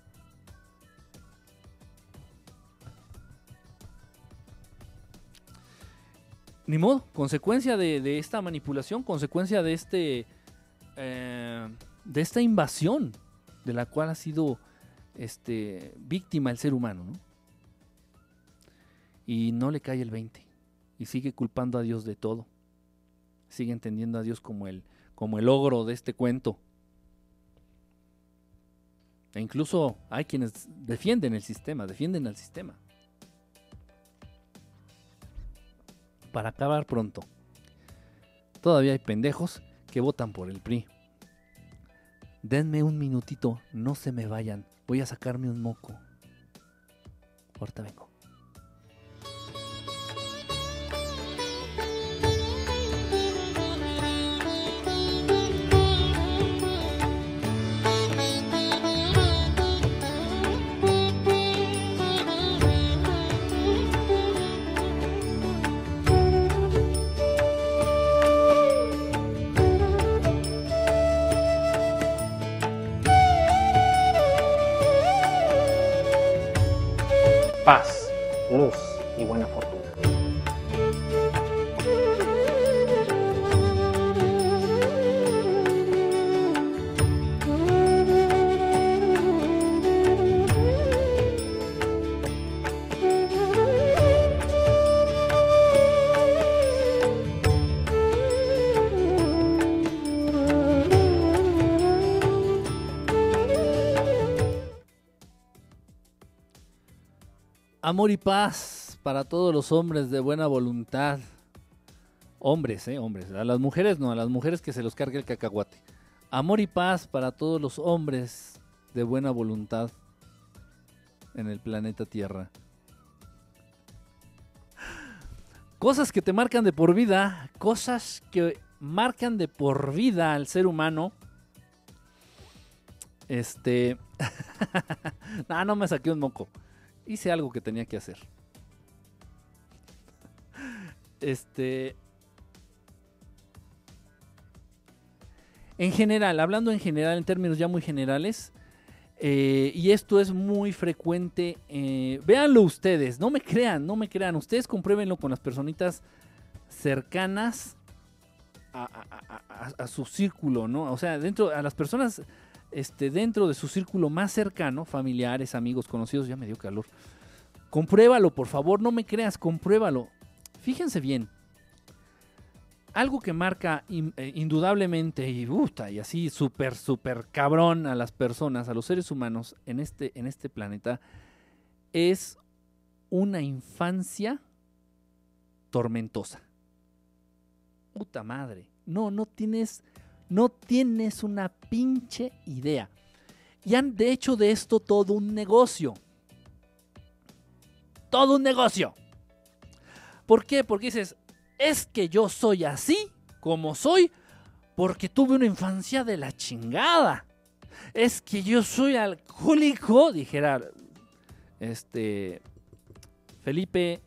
ni modo, consecuencia de, esta manipulación, consecuencia de este eh, de esta invasión de la cual ha sido este, víctima el ser humano, ¿no? Y no le cae el 20 y sigue culpando a Dios de todo. Sigue entendiendo a Dios como el como el ogro de este cuento. E incluso hay quienes defienden el sistema, defienden al sistema. para acabar pronto. Todavía hay pendejos que votan por el PRI. Denme un minutito, no se me vayan. Voy a sacarme un moco. Ahorita. Paz, luz, y buena fortuna. Amor y paz para todos los hombres de buena voluntad. Hombres, eh, hombres. A las mujeres no, a las mujeres que se los cargue el cacahuate. Amor y paz para todos los hombres de buena voluntad en el planeta Tierra. Cosas que te marcan de por vida, cosas que marcan de por vida al ser humano. Este. no, no me saqué un moco. Hice algo que tenía que hacer. Este. En general, hablando en general, en términos ya muy generales, eh, y esto es muy frecuente, eh, véanlo ustedes, no me crean, no me crean, ustedes compruébenlo con las personitas cercanas a, a- su círculo, ¿no? O sea, dentro, a las personas este, dentro de su círculo más cercano, familiares, amigos, conocidos, ya me dio calor. Compruébalo, por favor, no me creas, compruébalo. Fíjense bien. Algo que marca eh, indudablemente y, y así súper, súper cabrón a las personas, a los seres humanos en este, en este planeta, es una infancia tormentosa. Puta madre. No, no tienes, no tienes una pinche idea. Y han de hecho de esto todo un negocio. Todo un negocio. ¿Por qué? Porque dices, es que yo soy así como soy porque tuve una infancia de la chingada. Es que yo soy alcohólico, dijera este Felipe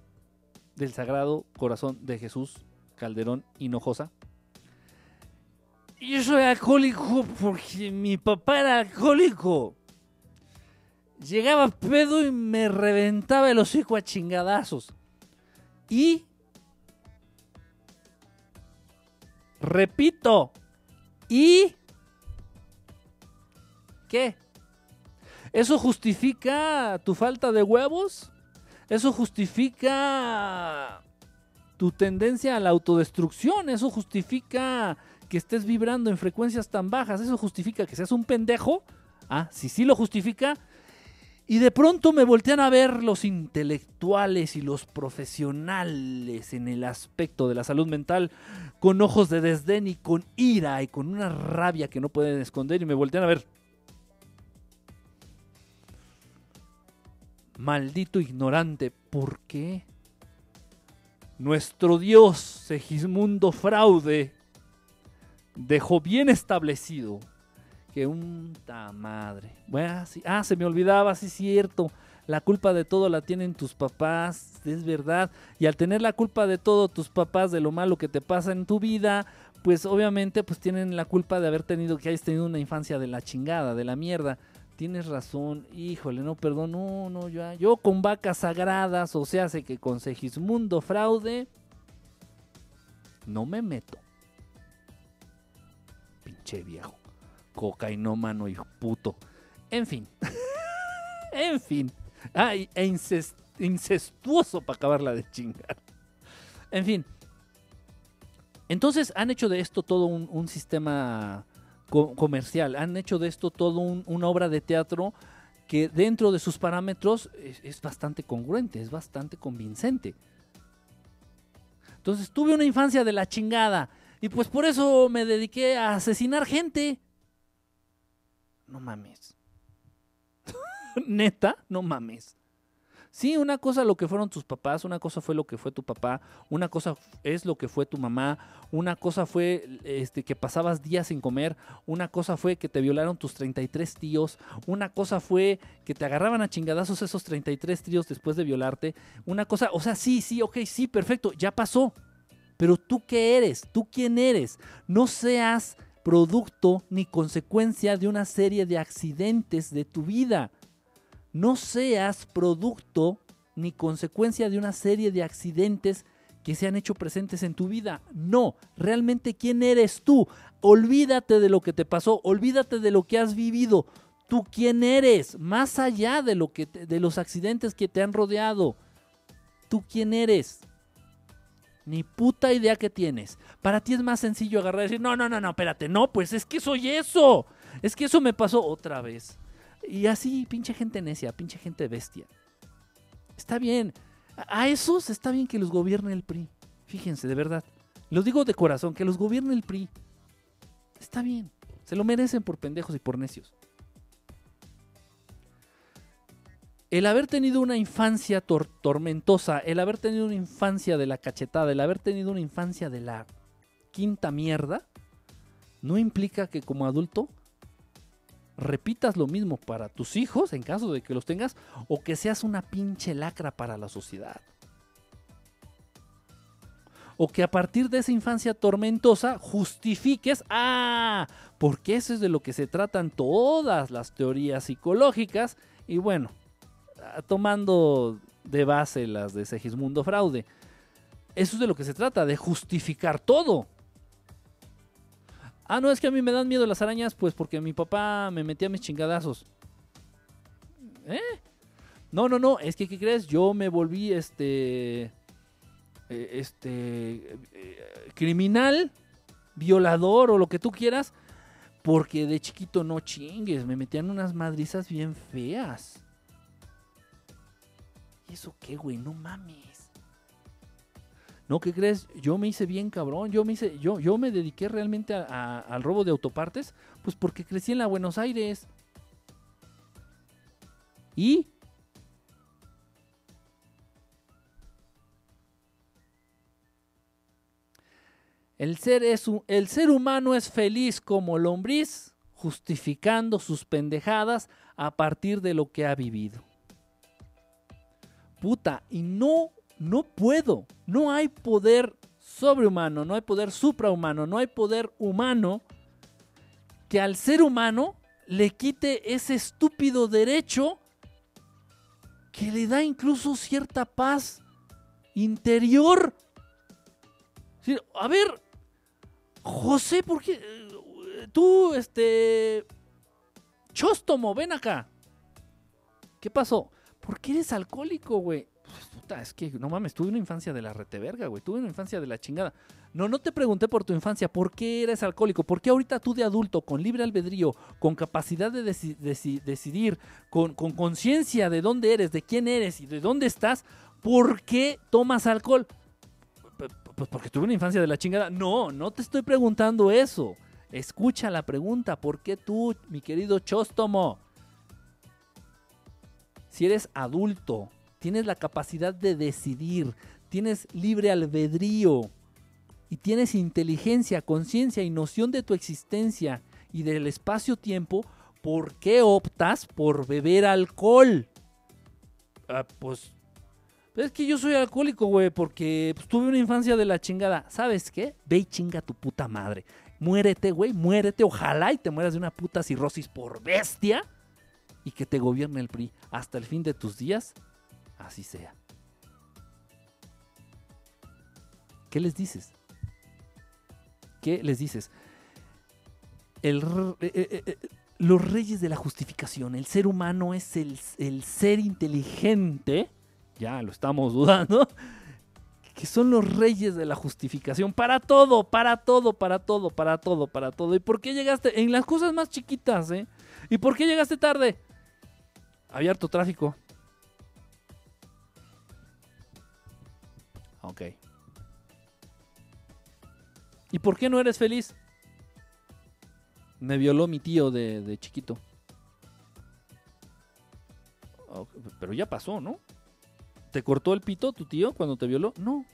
del Sagrado Corazón de Jesús Calderón Hinojosa. Yo soy alcohólico porque mi papá era alcohólico. Llegaba pedo y me reventaba el hocico a chingadazos. Y repito, y ¿qué? ¿Eso justifica tu falta de huevos? ¿Eso justifica tu tendencia a la autodestrucción? ¿Eso justifica que estés vibrando en frecuencias tan bajas? ¿Eso justifica que seas un pendejo? Ah, si sí lo justifica. Y de pronto me voltean a ver los intelectuales y los profesionales en el aspecto de la salud mental con ojos de desdén y con ira y con una rabia que no pueden esconder y me voltean a ver. Maldito ignorante, ¿por qué? Nuestro Dios, Segismundo Fraude, dejó bien establecido que un ta madre. Bueno, sí- ah, se me olvidaba, sí es cierto. La culpa de todo la tienen tus papás, es verdad. Y al tener la culpa de todo tus papás de lo malo que te pasa en tu vida, pues obviamente pues tienen la culpa de haber tenido que hayas tenido una infancia de la chingada, de la mierda. Tienes razón, híjole, no, perdón, no, no, yo, yo con vacas sagradas, o sea, sé que con Segismundo fraude, no me meto. Pinche viejo, cocainómano y puto. En fin, en fin, ay, e inces- incestuoso para acabarla de chingar. En fin, entonces han hecho de esto todo un, un sistema co- comercial, han hecho de esto todo un- una obra de teatro que dentro de sus parámetros es, es bastante congruente, es bastante convincente. Entonces tuve una infancia de la chingada y pues por eso me dediqué a asesinar gente. No mames. Neta, no mames. Sí, una cosa lo que fueron tus papás, una cosa fue lo que fue tu papá, una cosa es lo que fue tu mamá, una cosa fue este, que pasabas días sin comer, una cosa fue que te violaron tus 33 tíos, una cosa fue que te agarraban a chingadazos esos 33 tíos después de violarte, una cosa, o sea, sí, sí, ok, sí, perfecto, ya pasó. Pero tú qué eres, tú quién eres, no seas producto ni consecuencia de una serie de accidentes de tu vida no seas producto ni consecuencia de una serie de accidentes que se han hecho presentes en tu vida. No, realmente quién eres tú. Olvídate de lo que te pasó, olvídate de lo que has vivido. Tú quién eres, más allá de lo que de los accidentes que te han rodeado. Tú quién eres. Ni puta idea que tienes. Para ti es más sencillo agarrar y decir, no, no, no, no, espérate, no, pues es que soy eso. Es que eso me pasó otra vez. Y así, pinche gente necia, pinche gente bestia. Está bien. A esos está bien que los gobierne el PRI. Fíjense, de verdad. Lo digo de corazón, que los gobierne el PRI. Está bien. Se lo merecen por pendejos y por necios. El haber tenido una infancia tormentosa, el haber tenido una infancia de la cachetada, el haber tenido una infancia de la quinta mierda, no implica que como adulto repitas lo mismo para tus hijos, en caso de que los tengas, o que seas una pinche lacra para la sociedad. O que a partir de esa infancia tormentosa justifiques, ah, porque eso es de lo que se tratan todas las teorías psicológicas, y bueno, tomando de base las de Segismundo Fraude. Eso es de lo que se trata, de justificar todo. Ah, no, es que a mí me dan miedo las arañas, pues porque mi papá me metía mis chingadazos. ¿Eh? No, no, no, es que, ¿qué crees? Yo me volví este. Eh, este. Eh, criminal, violador o lo que tú quieras, porque de chiquito no chingues, me metían unas madrizas bien feas. ¿Y eso qué, güey? No mames. No, ¿qué crees? Yo me hice bien cabrón. Yo me hice, yo, yo me dediqué realmente al robo de autopartes, pues porque crecí en la Buenos Aires. Y El ser, es el ser humano es feliz como lombriz, justificando sus pendejadas a partir de lo que ha vivido puta, y no, no puedo, no hay poder sobrehumano, no hay poder suprahumano, no hay poder humano que al ser humano le quite ese estúpido derecho que le da incluso cierta paz interior. A ver, José, ¿por qué? Tú, este... Chóstomo, ven acá. ¿Qué pasó? ¿Por qué eres alcohólico, güey? Pues, puta, es que no mames, tuve una infancia de la reteverga, güey. Tuve una infancia de la chingada. No, no te pregunté por tu infancia, ¿por qué eres alcohólico? ¿Por qué ahorita tú de adulto, con libre albedrío, con capacidad de decidir, con conciencia de dónde eres, de quién eres y de dónde estás, ¿por qué tomas alcohol? Pues porque tuve una infancia de la chingada. No, no te estoy preguntando eso. Escucha la pregunta, ¿por qué tú, mi querido Chóstomo? Si eres adulto, tienes la capacidad de decidir, tienes libre albedrío y tienes inteligencia, conciencia y noción de tu existencia y del espacio-tiempo, ¿por qué optas por beber alcohol? Ah, pues es que yo soy alcohólico, güey, porque pues, tuve una infancia de la chingada. ¿Sabes qué? Ve y chinga tu puta madre. Muérete, güey, muérete. Ojalá y te mueras de una puta cirrosis por bestia y que te gobierne el PRI hasta el fin de tus días, así sea. ¿Qué les dices? ¿Qué les dices? Eh, eh, eh, los reyes de la justificación, el ser humano es el, el ser inteligente, ya lo estamos dudando, que son los reyes de la justificación para todo, para todo, para todo, para todo, para todo. ¿Y por qué llegaste en las cosas más chiquitas, eh? ¿Y por qué llegaste tarde? Había harto tráfico. Ok. ¿Y por qué no eres feliz? Me violó mi tío de, chiquito. pero ya pasó, ¿no? ¿Te cortó el pito tu tío cuando te violó? No.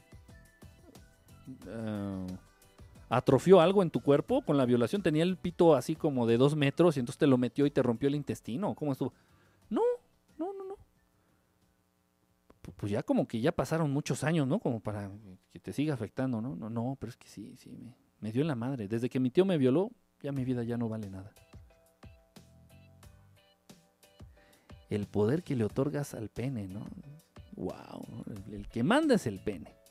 Eh, ¿Atrofió algo en tu cuerpo con la violación? Tenía el pito así como de dos metros y entonces te lo metió y te rompió el intestino. ¿Cómo estuvo? Pues ya como que ya pasaron muchos años, ¿no? Como para que te siga afectando, ¿no? No, no, pero es que sí, sí, me, dio en la madre. Desde que mi tío me violó, ya mi vida ya no vale nada. El poder que le otorgas al pene, ¿no? Wow, el que manda es el pene.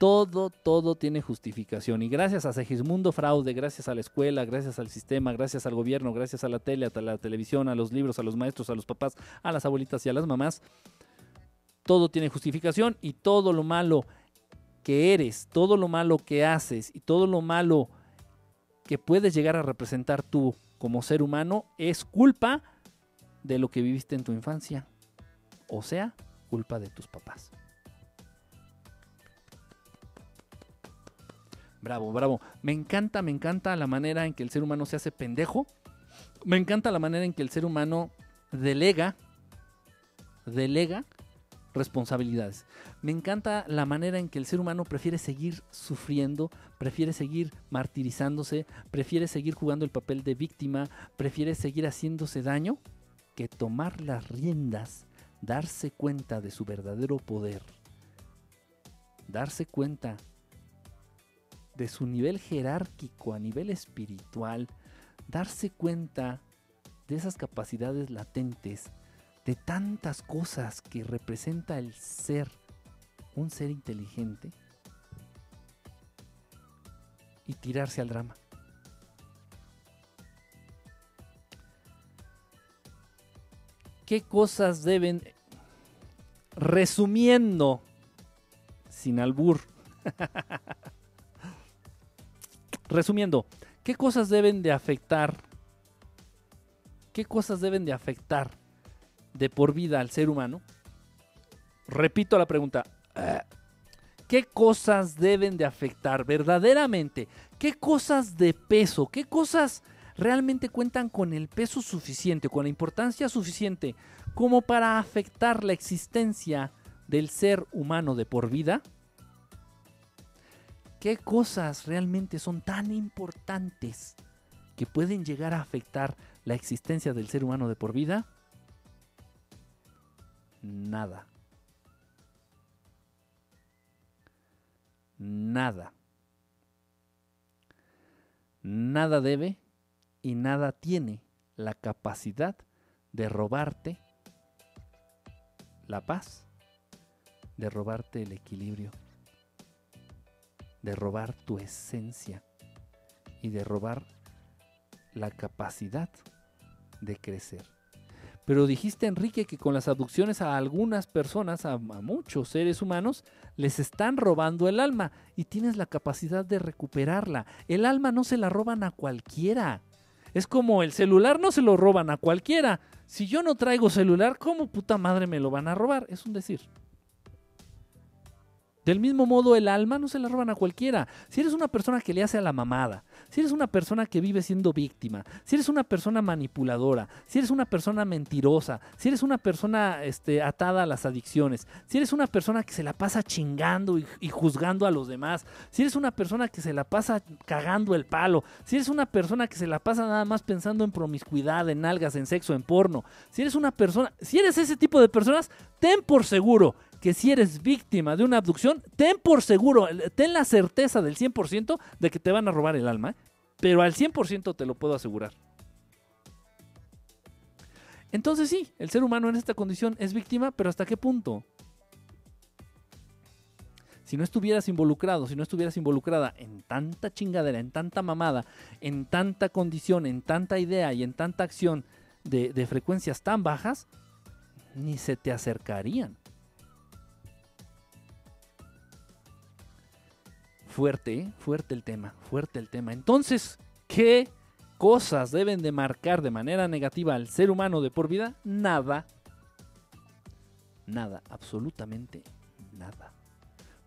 Todo, todo tiene justificación. Y gracias a Segismundo Fraude, gracias a la escuela, gracias al sistema, gracias al gobierno, gracias a la tele, a la televisión, a los libros, a los maestros, a los papás, a las abuelitas y a las mamás, todo tiene justificación y todo lo malo que eres, todo lo malo que haces y todo lo malo que puedes llegar a representar tú como ser humano es culpa de lo que viviste en tu infancia. O sea, culpa de tus papás. Bravo, bravo. Me encanta, me encanta la manera en que el ser humano se hace pendejo. Me encanta la manera en que el ser humano delega, delega responsabilidades. Me encanta la manera en que el ser humano prefiere seguir sufriendo, prefiere seguir martirizándose, prefiere seguir jugando el papel de víctima, prefiere seguir haciéndose daño, que tomar las riendas, darse cuenta de su verdadero poder, darse cuenta de su nivel jerárquico a nivel espiritual, darse cuenta de esas capacidades latentes, de tantas cosas que representa el ser, un ser inteligente, y tirarse al drama. ¿Qué cosas deben, resumiendo, sin albur, Resumiendo, ¿qué cosas deben de afectar? ¿Qué cosas deben de afectar de por vida al ser humano? Repito la pregunta. ¿Qué cosas deben de afectar verdaderamente? ¿Qué cosas de peso? ¿Qué cosas realmente cuentan con el peso suficiente, con la importancia suficiente como para afectar la existencia del ser humano de por vida? ¿Qué cosas realmente son tan importantes que pueden llegar a afectar la existencia del ser humano de por vida? Nada. Nada. Nada debe y nada tiene la capacidad de robarte la paz, de robarte el equilibrio de robar tu esencia y de robar la capacidad de crecer. Pero dijiste, Enrique, que con las abducciones a algunas personas, a, muchos seres humanos, les están robando el alma y tienes la capacidad de recuperarla. El alma no se la roban a cualquiera. Es como el celular no se lo roban a cualquiera. Si yo no traigo celular, ¿cómo puta madre me lo van a robar? Es un decir. Del mismo modo, el alma no se la roban a cualquiera. Si eres una persona que le hace a la mamada, si eres una persona que vive siendo víctima, si eres una persona manipuladora, si eres una persona mentirosa, si eres una persona este, atada a las adicciones, si eres una persona que se la pasa chingando y, y juzgando a los demás, si eres una persona que se la pasa cagando el palo, si eres una persona que se la pasa nada más pensando en promiscuidad, en algas, en sexo, en porno, si eres una persona, si eres ese tipo de personas, ten por seguro que si eres víctima de una abducción, ten por seguro, ten la certeza del 100% de que te van a robar el alma, pero al 100% te lo puedo asegurar. Entonces sí, el ser humano en esta condición es víctima, pero ¿hasta qué punto? Si no estuvieras involucrado, si no estuvieras involucrada en tanta chingadera, en tanta mamada, en tanta condición, en tanta idea y en tanta acción de, de frecuencias tan bajas, ni se te acercarían. Fuerte, fuerte el tema, fuerte el tema. Entonces, ¿qué cosas deben de marcar de manera negativa al ser humano de por vida? Nada. Nada, absolutamente nada.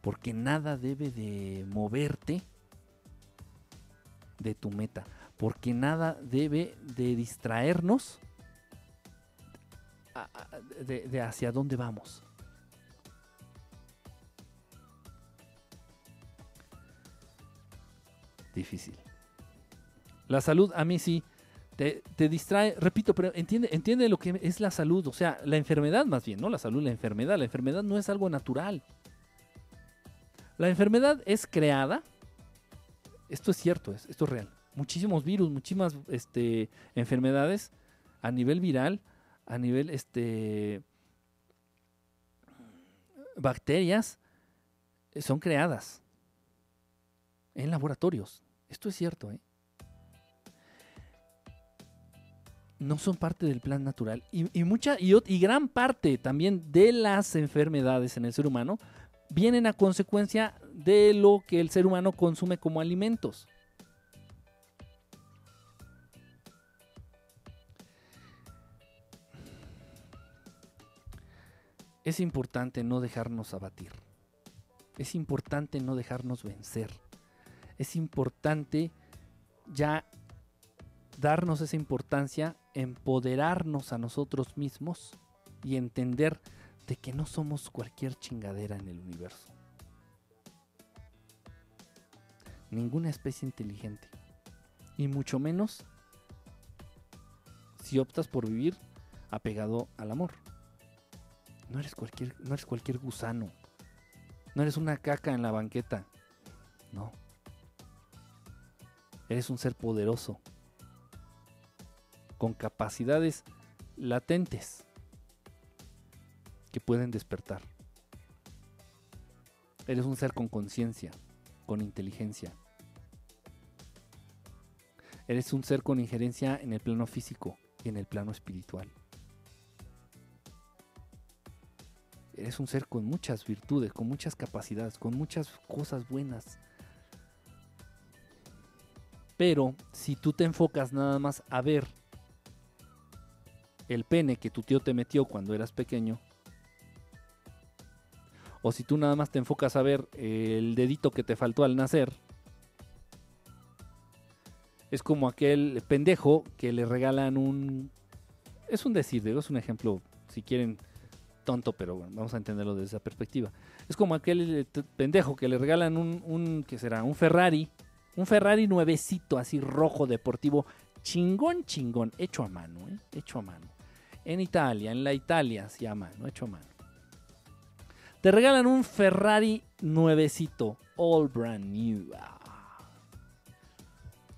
Porque nada debe de moverte de tu meta. Porque nada debe de distraernos de hacia dónde vamos. Difícil. La salud a mí sí te, distrae, repito, pero entiende, entiende lo que es la salud, o sea, la enfermedad más bien, no la salud, la enfermedad. La enfermedad no es algo natural. La enfermedad es creada, esto es cierto, esto es real. muchísimos virus, muchísimas este, enfermedades a nivel viral, a nivel este, bacterias, eh, son creadas en laboratorios. Esto es cierto, ¿eh? No son parte del plan natural. Y, mucha, y, y gran parte también de las enfermedades en el ser humano vienen a consecuencia de lo que el ser humano consume como alimentos. Es importante no dejarnos abatir. Es importante no dejarnos vencer. Es importante ya darnos esa importancia, empoderarnos a nosotros mismos y entender de que no somos cualquier chingadera en el universo. Ninguna especie inteligente. Y mucho menos si optas por vivir apegado al amor. No eres cualquier, no eres cualquier gusano. No eres una caca en la banqueta. No. Eres un ser poderoso. Con capacidades latentes que pueden despertar. Eres un ser con conciencia, con inteligencia. Eres un ser con injerencia en el plano físico y en el plano espiritual. Eres un ser con muchas virtudes, con muchas capacidades, con muchas cosas buenas. Pero si tú te enfocas nada más a ver el pene que tu tío te metió cuando eras pequeño, o si tú nada más te enfocas a ver el dedito que te faltó al nacer, es como aquel pendejo que le regalan un... Es un decir, es un ejemplo, si quieren, tonto, pero bueno, vamos a entenderlo desde esa perspectiva. Es como aquel eh, pendejo que le regalan un, un ¿qué será? Un Ferrari, un Ferrari nuevecito, así rojo, deportivo, chingón, chingón, hecho a mano, ¿eh? hecho a mano. En Italia, en la Italia se llama, ¿no? Hecho a mano. Te regalan un Ferrari nuevecito, all brand new. Ah.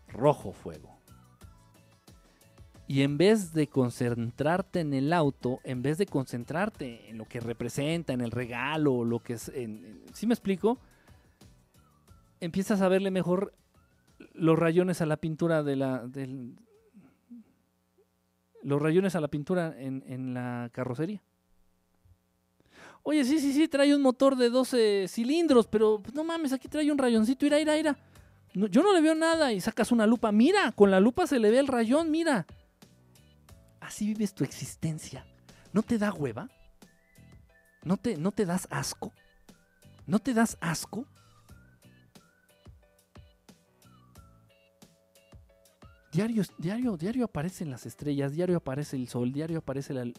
Rojo fuego. Y en vez de concentrarte en el auto, en vez de concentrarte en lo que representa, en el regalo, lo que es. ¿Sí me explico? Empiezas a verle mejor los rayones a la pintura de la. los rayones a la pintura en, en la carrocería. Oye, sí, sí, sí, trae un motor de 12 cilindros, pero pues, no mames, aquí trae un rayoncito, ira, ira, ira. yo no le veo nada y sacas una lupa. Mira, con la lupa se le ve el rayón, mira. Así vives tu existencia. ¿No te da hueva? ¿No te, no te das asco? ¿No te das asco? Diario, diario, diario aparecen las estrellas, diario aparece el sol, diario aparece la,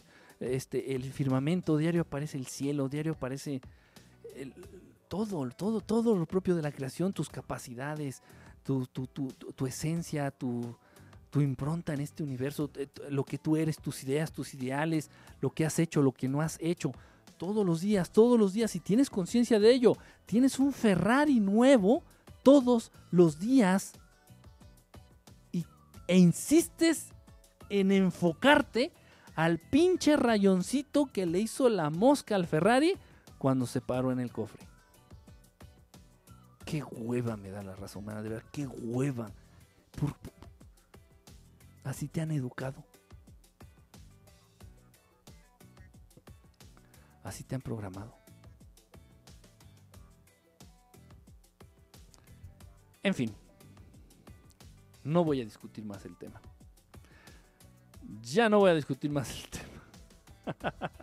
este, el firmamento, diario aparece el cielo, diario aparece todo, todo, todo lo propio de la creación, tus capacidades, tu, tu, esencia, tu, tu impronta en este universo, lo que tú eres, tus ideas, tus ideales, lo que has hecho, lo que no has hecho. Todos los días, todos los días, si tienes conciencia de ello, tienes un Ferrari nuevo todos los días e insistes en enfocarte al pinche rayoncito que le hizo la mosca al Ferrari cuando se paró en el cofre. Qué hueva me da la raza humana, de verdad, qué hueva. así te han educado. Así te han programado. En fin, no voy a discutir más el tema. Ya no voy a discutir más el tema.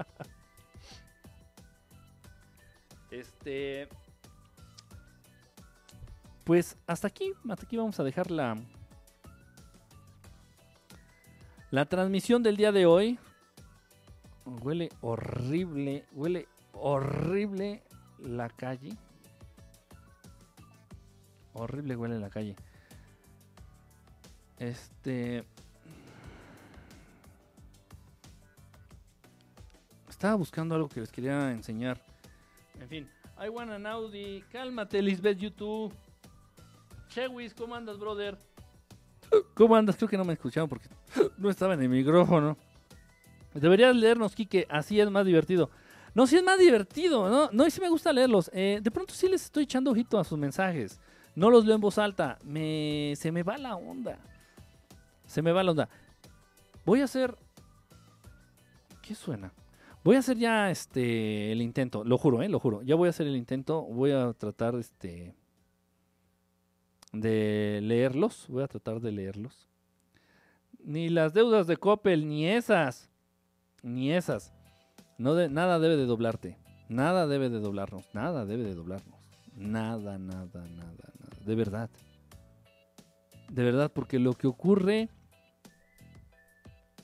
este. Pues hasta aquí, hasta aquí vamos a dejar la, la transmisión del día de hoy. Huele horrible, huele horrible la calle. Horrible huele la calle. Este. Estaba buscando algo que les quería enseñar. En fin. I want an Audi. Cálmate, Lisbeth YouTube. Chewis, ¿cómo andas, brother? ¿Cómo andas? Creo que no me escucharon porque no estaba en el micrófono. Deberías leernos, Quique, así es más divertido. No, sí es más divertido, ¿no? No, y sí me gusta leerlos. Eh, de pronto sí les estoy echando ojito a sus mensajes. No los leo en voz alta. Me, se me va la onda. Se me va la onda. Voy a hacer... ¿Qué suena? Voy a hacer ya este el intento, lo juro, eh, lo juro. Ya voy a hacer el intento, voy a tratar este de leerlos, voy a tratar de leerlos. Ni las deudas de Coppel, ni esas, ni esas. No de, nada debe de doblarte, nada debe de doblarnos, nada debe de doblarnos. Nada, nada, nada, nada. De verdad. De verdad, porque lo que ocurre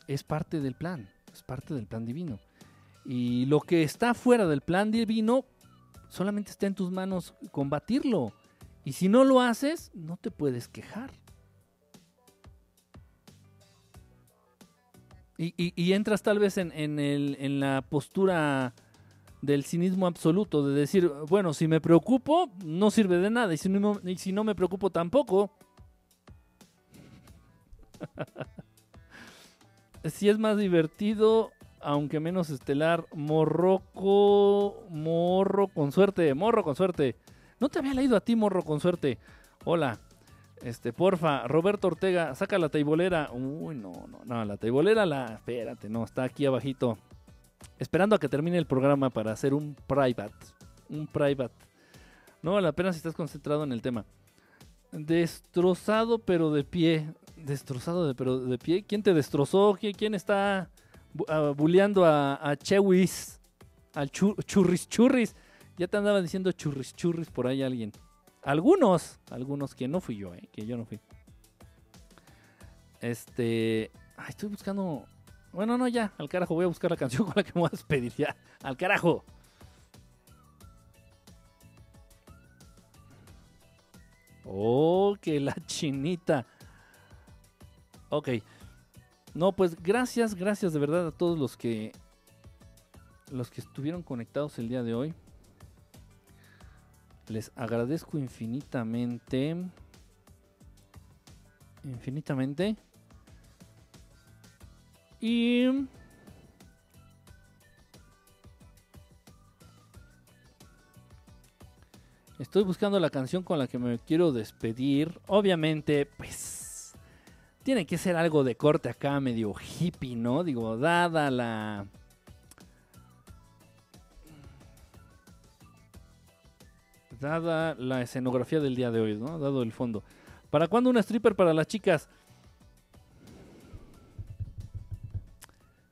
es parte del plan, es parte del plan divino. Y lo que está fuera del plan divino, solamente está en tus manos combatirlo. Y si no lo haces, no te puedes quejar. Y, entras tal vez en, en, la postura del cinismo absoluto, de decir, bueno, si me preocupo, no sirve de nada, y si no, y si no me preocupo tampoco. si es más divertido, aunque menos estelar, Morroco, Morro con suerte, Morro con suerte. No te había leído a ti, Morro con suerte. Hola. Este, porfa, Roberto Ortega, saca la taibolera. Uy, no, no, no, la taibolera la. Espérate, no, está aquí abajito. Esperando a que termine el programa para hacer un private. Un private. No vale la pena si estás concentrado en el tema. Destrozado pero de pie. Destrozado de, pero de pie. ¿Quién te destrozó? ¿Quién, está uh, bulleando a, Chewis? Al churris churris. Ya te andaba diciendo churris churris por ahí alguien. Algunos, algunos que no fui yo, ¿eh? que yo no fui. Este. Estoy buscando. Bueno, no, ya, al carajo, voy a buscar la canción con la que me voy a despedir ya. Al carajo. Oh, que la chinita. Ok. No, pues gracias, gracias de verdad a todos los que los que estuvieron conectados el día de hoy. Les agradezco infinitamente. Infinitamente. Y... Estoy buscando la canción con la que me quiero despedir. Obviamente, pues... Tiene que ser algo de corte acá, medio hippie, ¿no? Digo, dada la dada la escenografía del día de hoy, ¿no? Dado el fondo. ¿Para cuándo una stripper para las chicas?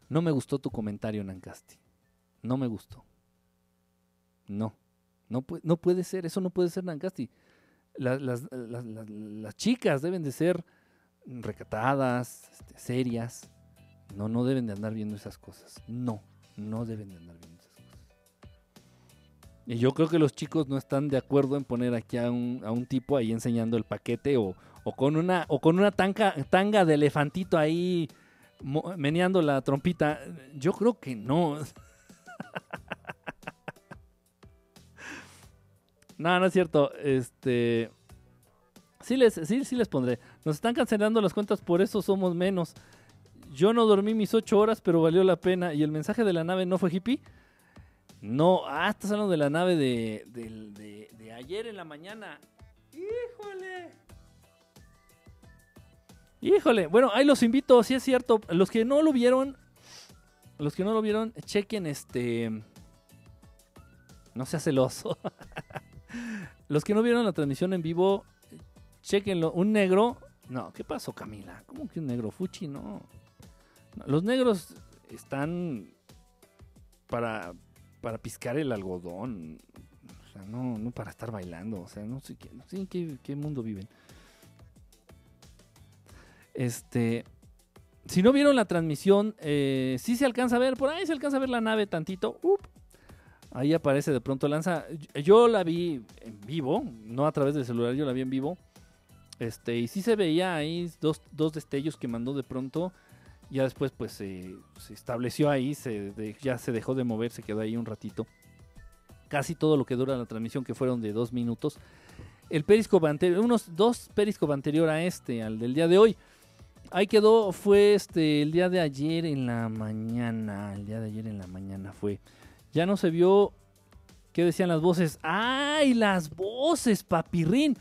No me gustó tu comentario, Nancasti. No me gustó. No. No, no puede ser, eso no puede ser Nancasti. Las, chicas deben de ser recatadas, este, serias. No, no deben de andar viendo esas cosas. No, no deben de andar viendo. Y yo creo que los chicos no están de acuerdo en poner aquí a un, a un tipo ahí enseñando el paquete o, con una, o con una tanga, tanga de elefantito ahí meneando la trompita. Yo creo que no. no, no es cierto. Este. Sí les, sí, sí les pondré. Nos están cancelando las cuentas, por eso somos menos. Yo no dormí mis ocho horas, pero valió la pena. ¿Y el mensaje de la nave no fue hippie? No, ah, estás hablando de la nave de, de, ayer en la mañana. Híjole. Híjole, bueno, ahí los invito, si es cierto. Los que no lo vieron, los que no lo vieron, chequen este. No sea celoso. los que no vieron la transmisión en vivo, chequenlo. Un negro. No, ¿qué pasó, Camila? ¿Cómo que un negro? Fuchi, no. Los negros están para para piscar el algodón. O sea, no, no para estar bailando. O sea, no sé, qué, no sé en qué, mundo viven. Este. Si no vieron la transmisión, eh, sí se alcanza a ver, por ahí se alcanza a ver la nave tantito. Ahí aparece de pronto lanza. Yo la vi en vivo, no a través del celular, yo la vi en vivo. Este, y sí se veía ahí dos, dos destellos que mandó de pronto. Ya después pues se estableció ahí, se ya se dejó de mover, se quedó ahí un ratito. Casi todo lo que dura la transmisión, que fueron de dos minutos. el Periscope anterior, unos dos Periscope anterior a este, al del día de hoy. Ahí quedó, fue este el día de ayer en la mañana, el día de ayer en la mañana fue. Ya no se vio qué decían las voces. ¡Ay, las voces, papirrín!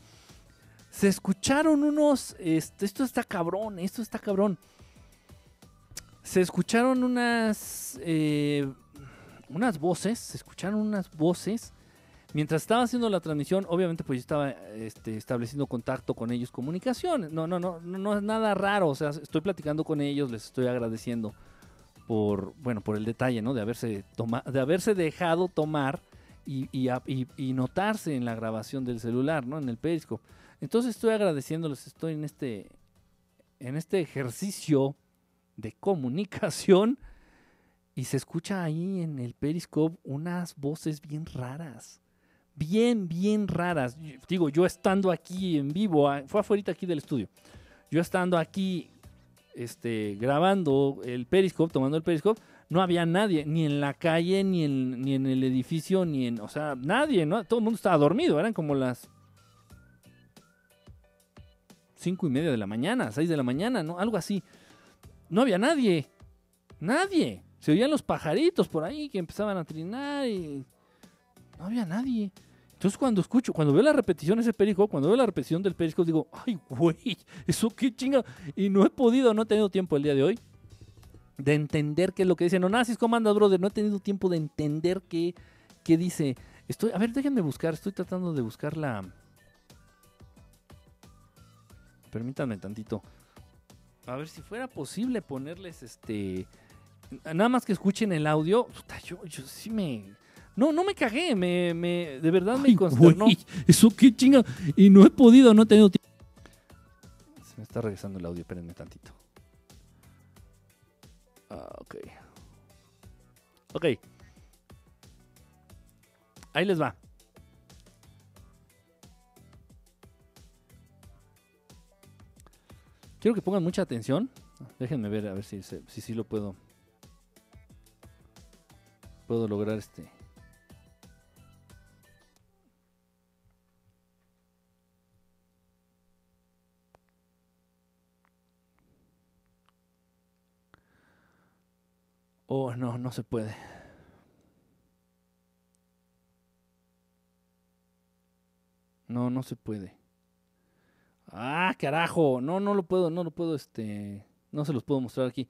Se escucharon unos, este, esto está cabrón, esto está cabrón. Se escucharon unas, eh, unas voces, se escucharon unas voces Mientras estaba haciendo la transmisión, obviamente pues yo estaba este, estableciendo contacto con ellos, comunicación. No, no, no, no, es nada raro. O sea, estoy platicando con ellos, les estoy agradeciendo por, bueno, por el detalle, ¿no? De haberse, toma, de haberse dejado tomar y, y, notarse en la grabación del celular, ¿no? En el Periscope. Entonces estoy agradeciéndoles, estoy en este, en este ejercicio de comunicación y se escucha ahí en el Periscope unas voces bien raras bien, bien raras. Digo, yo estando aquí en vivo, fue afuera aquí del estudio. Yo estando aquí este, grabando el Periscope, tomando el Periscope, no había nadie, ni en la calle, ni en, ni en el edificio, ni en, o sea, nadie, ¿no? Todo el mundo estaba dormido, eran como las cinco y media de la mañana, seis de la mañana, ¿no? Algo así. No había nadie, nadie. Se oían los pajaritos por ahí que empezaban a trinar y no había nadie. Entonces cuando escucho, cuando veo la repetición ese perico, cuando veo la repetición del perico, digo, ay, güey, eso qué chinga. Y no he podido, no he tenido tiempo el día de hoy de entender qué es lo que dice. No, nazis, ¿cómo andas, brother? No he tenido tiempo de entender qué, qué dice. Estoy, a ver, déjenme buscar, estoy tratando de buscar la... Permítanme tantito. A ver si fuera posible ponerles este... Nada más que escuchen el audio. Yo, yo sí me no, no me cagué, me, me de verdad me consternó. eso qué chinga. Y no he podido, no he tenido tiempo. Se me está regresando el audio, espérenme tantito. Ah, ok. Ok. Ahí les va. Quiero que pongan mucha atención. Déjenme ver a ver si sí si, si lo puedo. Puedo lograr este. No, no se puede. No, no se puede. Ah, carajo. No, no lo puedo, no lo puedo, este. No se los puedo mostrar aquí.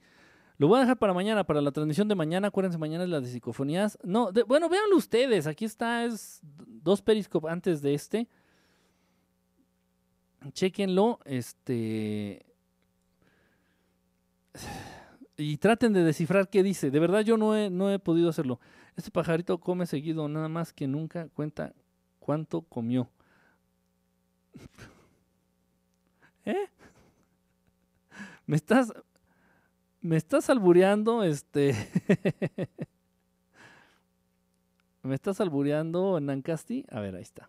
Lo voy a dejar para mañana, para la transmisión de mañana. Acuérdense, mañana es la de psicofonías. No, bueno, véanlo ustedes. Aquí está, es dos periscopes antes de este. Chequenlo. Este y traten de descifrar qué dice. De verdad yo no he, no he podido hacerlo. Este pajarito come seguido, nada más que nunca cuenta cuánto comió. ¿Eh? ¿Me estás me estás albureando este ¿Me estás albureando Nancasti? A ver, ahí está.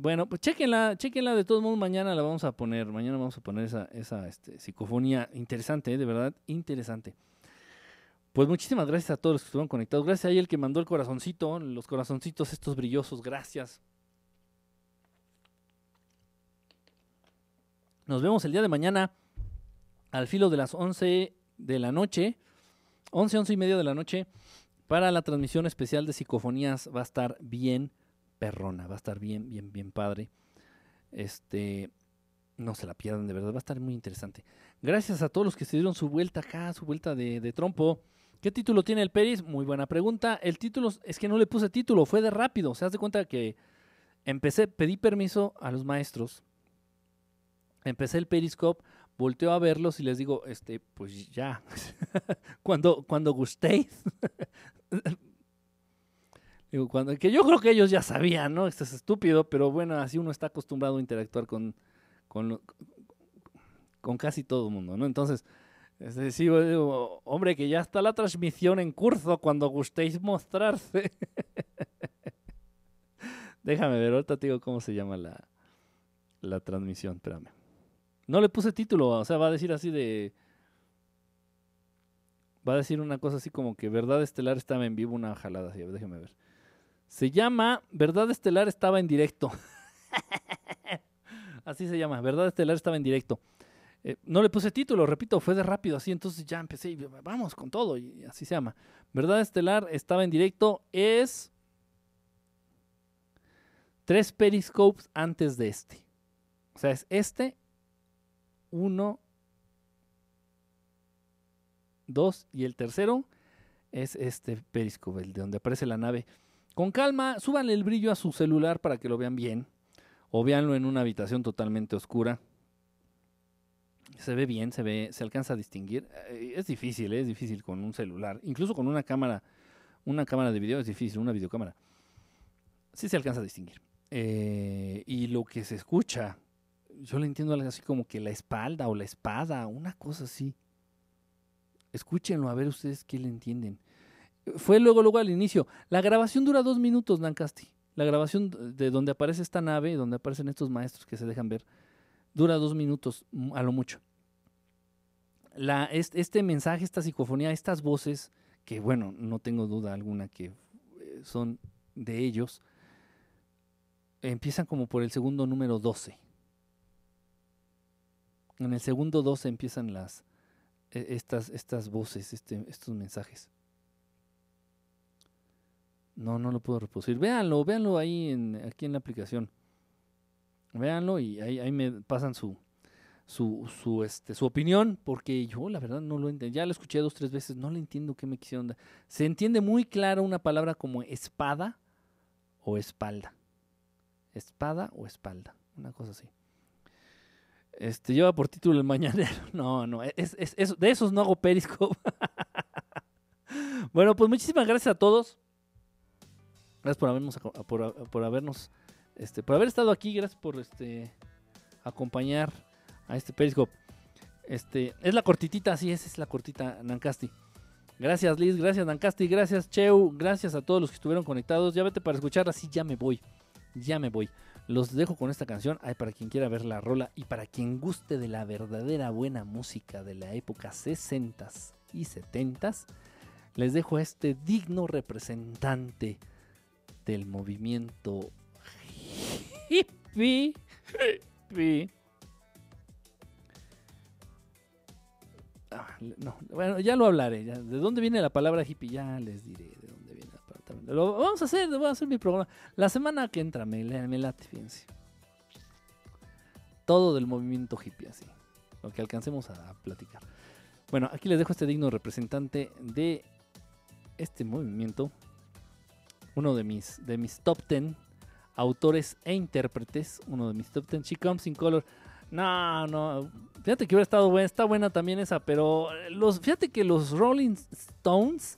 Bueno, pues chequenla, chequenla de todos modos, mañana la vamos a poner, mañana vamos a poner esa, esa este, psicofonía interesante, ¿eh? de verdad, interesante. Pues muchísimas gracias a todos los que estuvieron conectados. Gracias a él que mandó el corazoncito, los corazoncitos estos brillosos, gracias. Nos vemos el día de mañana al filo de las 11 de la noche, 11, 11 y media de la noche, para la transmisión especial de psicofonías. Va a estar bien perrona, va a estar bien, bien, bien padre. Este, no se la pierdan, de verdad, va a estar muy interesante. Gracias a todos los que se dieron su vuelta acá, su vuelta de, trompo. ¿Qué título tiene el Peris? Muy buena pregunta. El título es que no le puse título, fue de rápido. Se hace cuenta que empecé, pedí permiso a los maestros, empecé el Periscope, volteo a verlos y les digo, este, pues ya, cuando, cuando gustéis, Digo, cuando, que yo creo que ellos ya sabían, ¿no? Esto es estúpido, pero bueno, así uno está acostumbrado a interactuar con, con, con casi todo el mundo, ¿no? Entonces, es decir, digo, hombre, que ya está la transmisión en curso cuando gustéis mostrarse. Déjame ver, ahorita te digo cómo se llama la, la transmisión, espérame. No le puse título, o sea, va a decir así de... Va a decir una cosa así como que Verdad Estelar estaba en vivo, una jalada así, déjame ver. Se llama Verdad Estelar estaba en directo. así se llama, Verdad Estelar estaba en directo. Eh, no le puse título, repito, fue de rápido así, entonces ya empecé y vamos con todo y así se llama. Verdad Estelar estaba en directo, es tres periscopes antes de este. O sea, es este, uno, dos y el tercero es este periscope, el de donde aparece la nave. Con calma, súbanle el brillo a su celular para que lo vean bien. O véanlo en una habitación totalmente oscura. Se ve bien, se ve, se alcanza a distinguir. Eh, es difícil, eh, es difícil con un celular. Incluso con una cámara, una cámara de video es difícil, una videocámara. Sí se alcanza a distinguir. Eh, y lo que se escucha, yo le entiendo así como que la espalda o la espada, una cosa así. Escúchenlo a ver ustedes qué le entienden. Fue luego, luego al inicio. La grabación dura dos minutos, Nancasti. La grabación de donde aparece esta nave, donde aparecen estos maestros que se dejan ver, dura dos minutos a lo mucho. Este, mensaje, esta psicofonía, estas voces, que bueno, no tengo duda alguna que eh, son de ellos, empiezan como por el segundo número 12. En el segundo 12 empiezan las, e, estas, estas voces, este, estos mensajes. No, no lo puedo reproducir. Véanlo, véanlo ahí en, aquí en la aplicación. Véanlo y ahí, ahí me pasan su, su, su, este, su opinión, porque yo la verdad no lo entiendo. Ya lo escuché dos, tres veces, no le entiendo qué me quisieron dar. Se entiende muy clara una palabra como espada o espalda. Espada o espalda, una cosa así. Este, lleva por título el mañanero. No, no, es, de esos no hago periscope. bueno, pues muchísimas gracias a todos. Gracias por habernos, por, habernos, este, por haber estado aquí. Gracias por este, acompañar a este periscope. Este, es la cortitita, sí, esa es la cortita Nancasti. Gracias Liz, gracias Nancasti, gracias Cheu, gracias a todos los que estuvieron conectados. Ya vete para escucharla, sí, ya me voy. Ya me voy. Los dejo con esta canción. Hay para quien quiera ver la rola y para quien guste de la verdadera buena música de la época 60s y 70s, les dejo a este digno representante del movimiento hippie. hippie. Ah, no, bueno, ya lo hablaré. ¿De dónde viene la palabra hippie? Ya les diré de dónde viene lo vamos a hacer, voy a hacer mi programa. La semana que entra me, me late, fíjense. Todo del movimiento hippie, así. Lo que alcancemos a, platicar. Bueno, aquí les dejo este digno representante de este movimiento. Uno de mis, de mis top 10 autores e intérpretes. Uno de mis top 10. She Comes in Color. No, no. Fíjate que hubiera estado buena. Está buena también esa. Pero los, fíjate que los Rolling Stones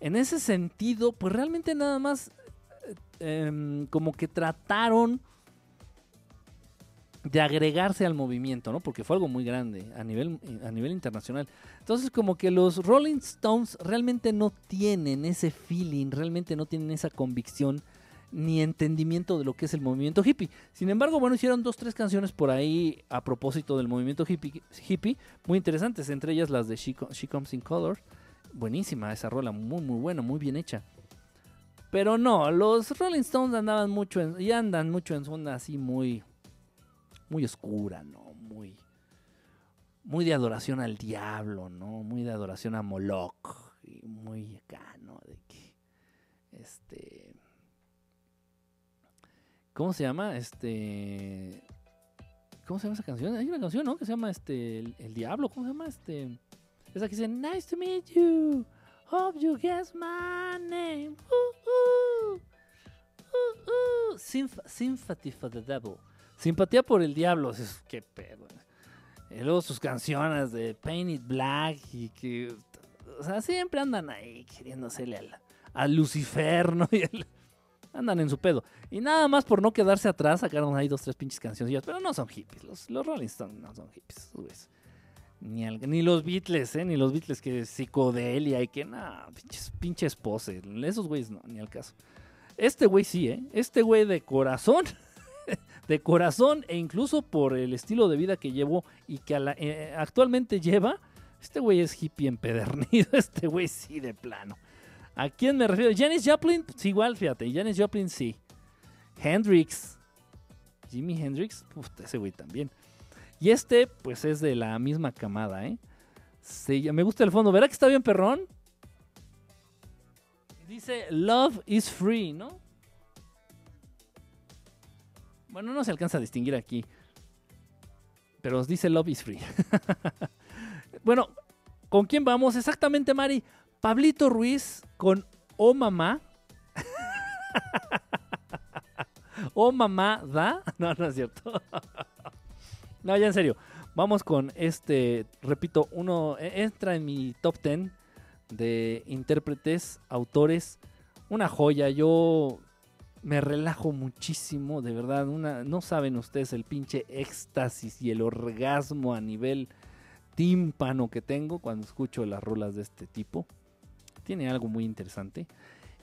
en ese sentido, pues realmente nada más eh, em, como que trataron de agregarse al movimiento, ¿no? Porque fue algo muy grande a nivel, a nivel internacional. Entonces, como que los Rolling Stones realmente no tienen ese feeling, realmente no tienen esa convicción ni entendimiento de lo que es el movimiento hippie. Sin embargo, bueno, hicieron dos, tres canciones por ahí a propósito del movimiento hippie, hippie muy interesantes, entre ellas las de She, She Comes in Color buenísima esa rola, muy muy buena, muy bien hecha. Pero no, los Rolling Stones andaban mucho en, y andan mucho en zona así muy muy oscura, ¿no? Muy muy de adoración al diablo, ¿no? Muy de adoración a Moloch y muy acá, ¿no? De que este ¿Cómo se llama? Este ¿Cómo se llama esa canción? Hay una canción, ¿no? Que se llama este el diablo, ¿cómo se llama este? Esa que dice, nice to meet you. Hope you guess my name. Uh, uh, uh, sympathy for the devil. Simpatía por el diablo. Es, qué pedo. Y luego sus canciones de Paint It Black y que... O sea, siempre andan ahí queriendo al, a Lucifer, ¿no? Y andan en su pedo. Y nada más por no quedarse atrás sacaron ahí dos, tres pinches canciones. Pero no son hippies. Los, Rolling Stones no son hippies. Ni, ni los Beatles, ¿eh? Ni los Beatles que psicodelia y que nada, pinches, pinches poses. Esos güeyes no, ni al caso. Este güey sí, ¿eh? Este güey de corazón, de corazón e incluso por el estilo de vida que llevó y que eh, actualmente lleva, este güey es hippie empedernido. Este güey sí, de plano. ¿A quién me refiero? Janis Joplin, pues igual, fíjate. Janis Joplin sí. Hendrix. Jimi Hendrix, ese güey también. Y este, pues es de la misma camada, ¿eh? me gusta el fondo. ¿Verá que está bien perrón? Dice Love is free, ¿no? Bueno, no se alcanza a distinguir aquí. Pero os dice Love is free. bueno, ¿con quién vamos? Exactamente, Mari. Pablito Ruiz con Oh Mamá. oh Mamá da. No, no es cierto. no, ya en serio. Vamos con este, repito, uno e, entra en mi top 10 de intérpretes, autores, una joya. Yo me relajo muchísimo, de verdad. Una, no saben ustedes el pinche éxtasis y el orgasmo a nivel tímpano que tengo cuando escucho las rolas de este tipo. Tiene algo muy interesante.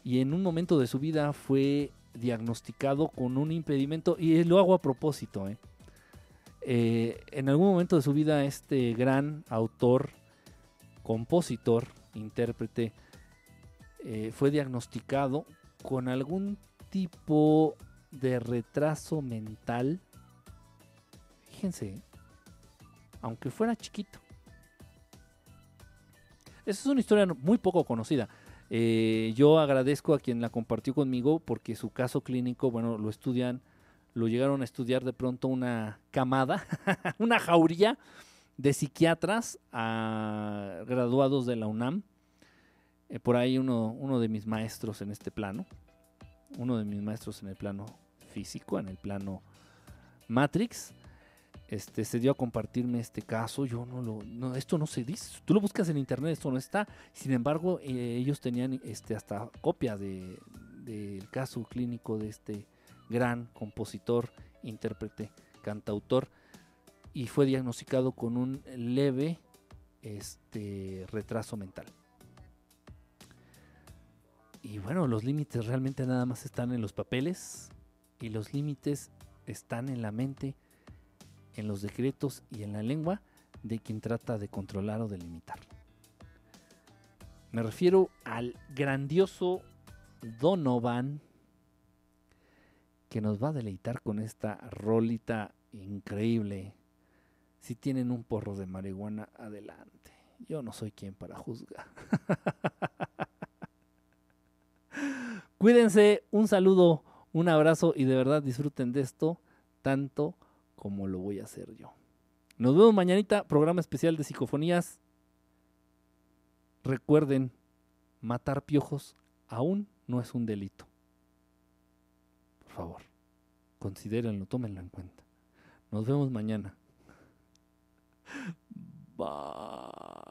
Y en un momento de su vida fue diagnosticado con un impedimento, y lo hago a propósito. ¿eh? Eh, en algún momento de su vida, este gran autor, compositor, intérprete, eh, fue diagnosticado con algún tipo de retraso mental. Fíjense, aunque fuera chiquito. Esa es una historia muy poco conocida. Eh, yo agradezco a quien la compartió conmigo porque su caso clínico, bueno, lo estudian, lo llegaron a estudiar de pronto una camada, una jauría de psiquiatras a graduados de la UNAM. Eh, por ahí uno, uno de mis maestros en este plano, uno de mis maestros en el plano físico, en el plano Matrix, este, se dio a compartirme este caso. Yo no lo, no, esto no se dice. Tú lo buscas en internet, esto no está. Sin embargo, eh, ellos tenían este, hasta copia del caso clínico de este gran compositor, intérprete, cantautor, y fue diagnosticado con un leve este, retraso mental. Y bueno, los límites realmente nada más están en los papeles y los límites están en la mente, en los decretos y en la lengua de quien trata de controlar o delimitar. Me refiero al grandioso Donovan que nos va a deleitar con esta rolita increíble. Si tienen un porro de marihuana, adelante. Yo no soy quien para juzgar. Cuídense, un saludo, un abrazo y de verdad disfruten de esto tanto como lo voy a hacer yo. Nos vemos mañanita, programa especial de psicofonías. Recuerden, matar piojos aún no es un delito. Por favor, considérenlo, tómenlo en cuenta. Nos vemos mañana. Bye.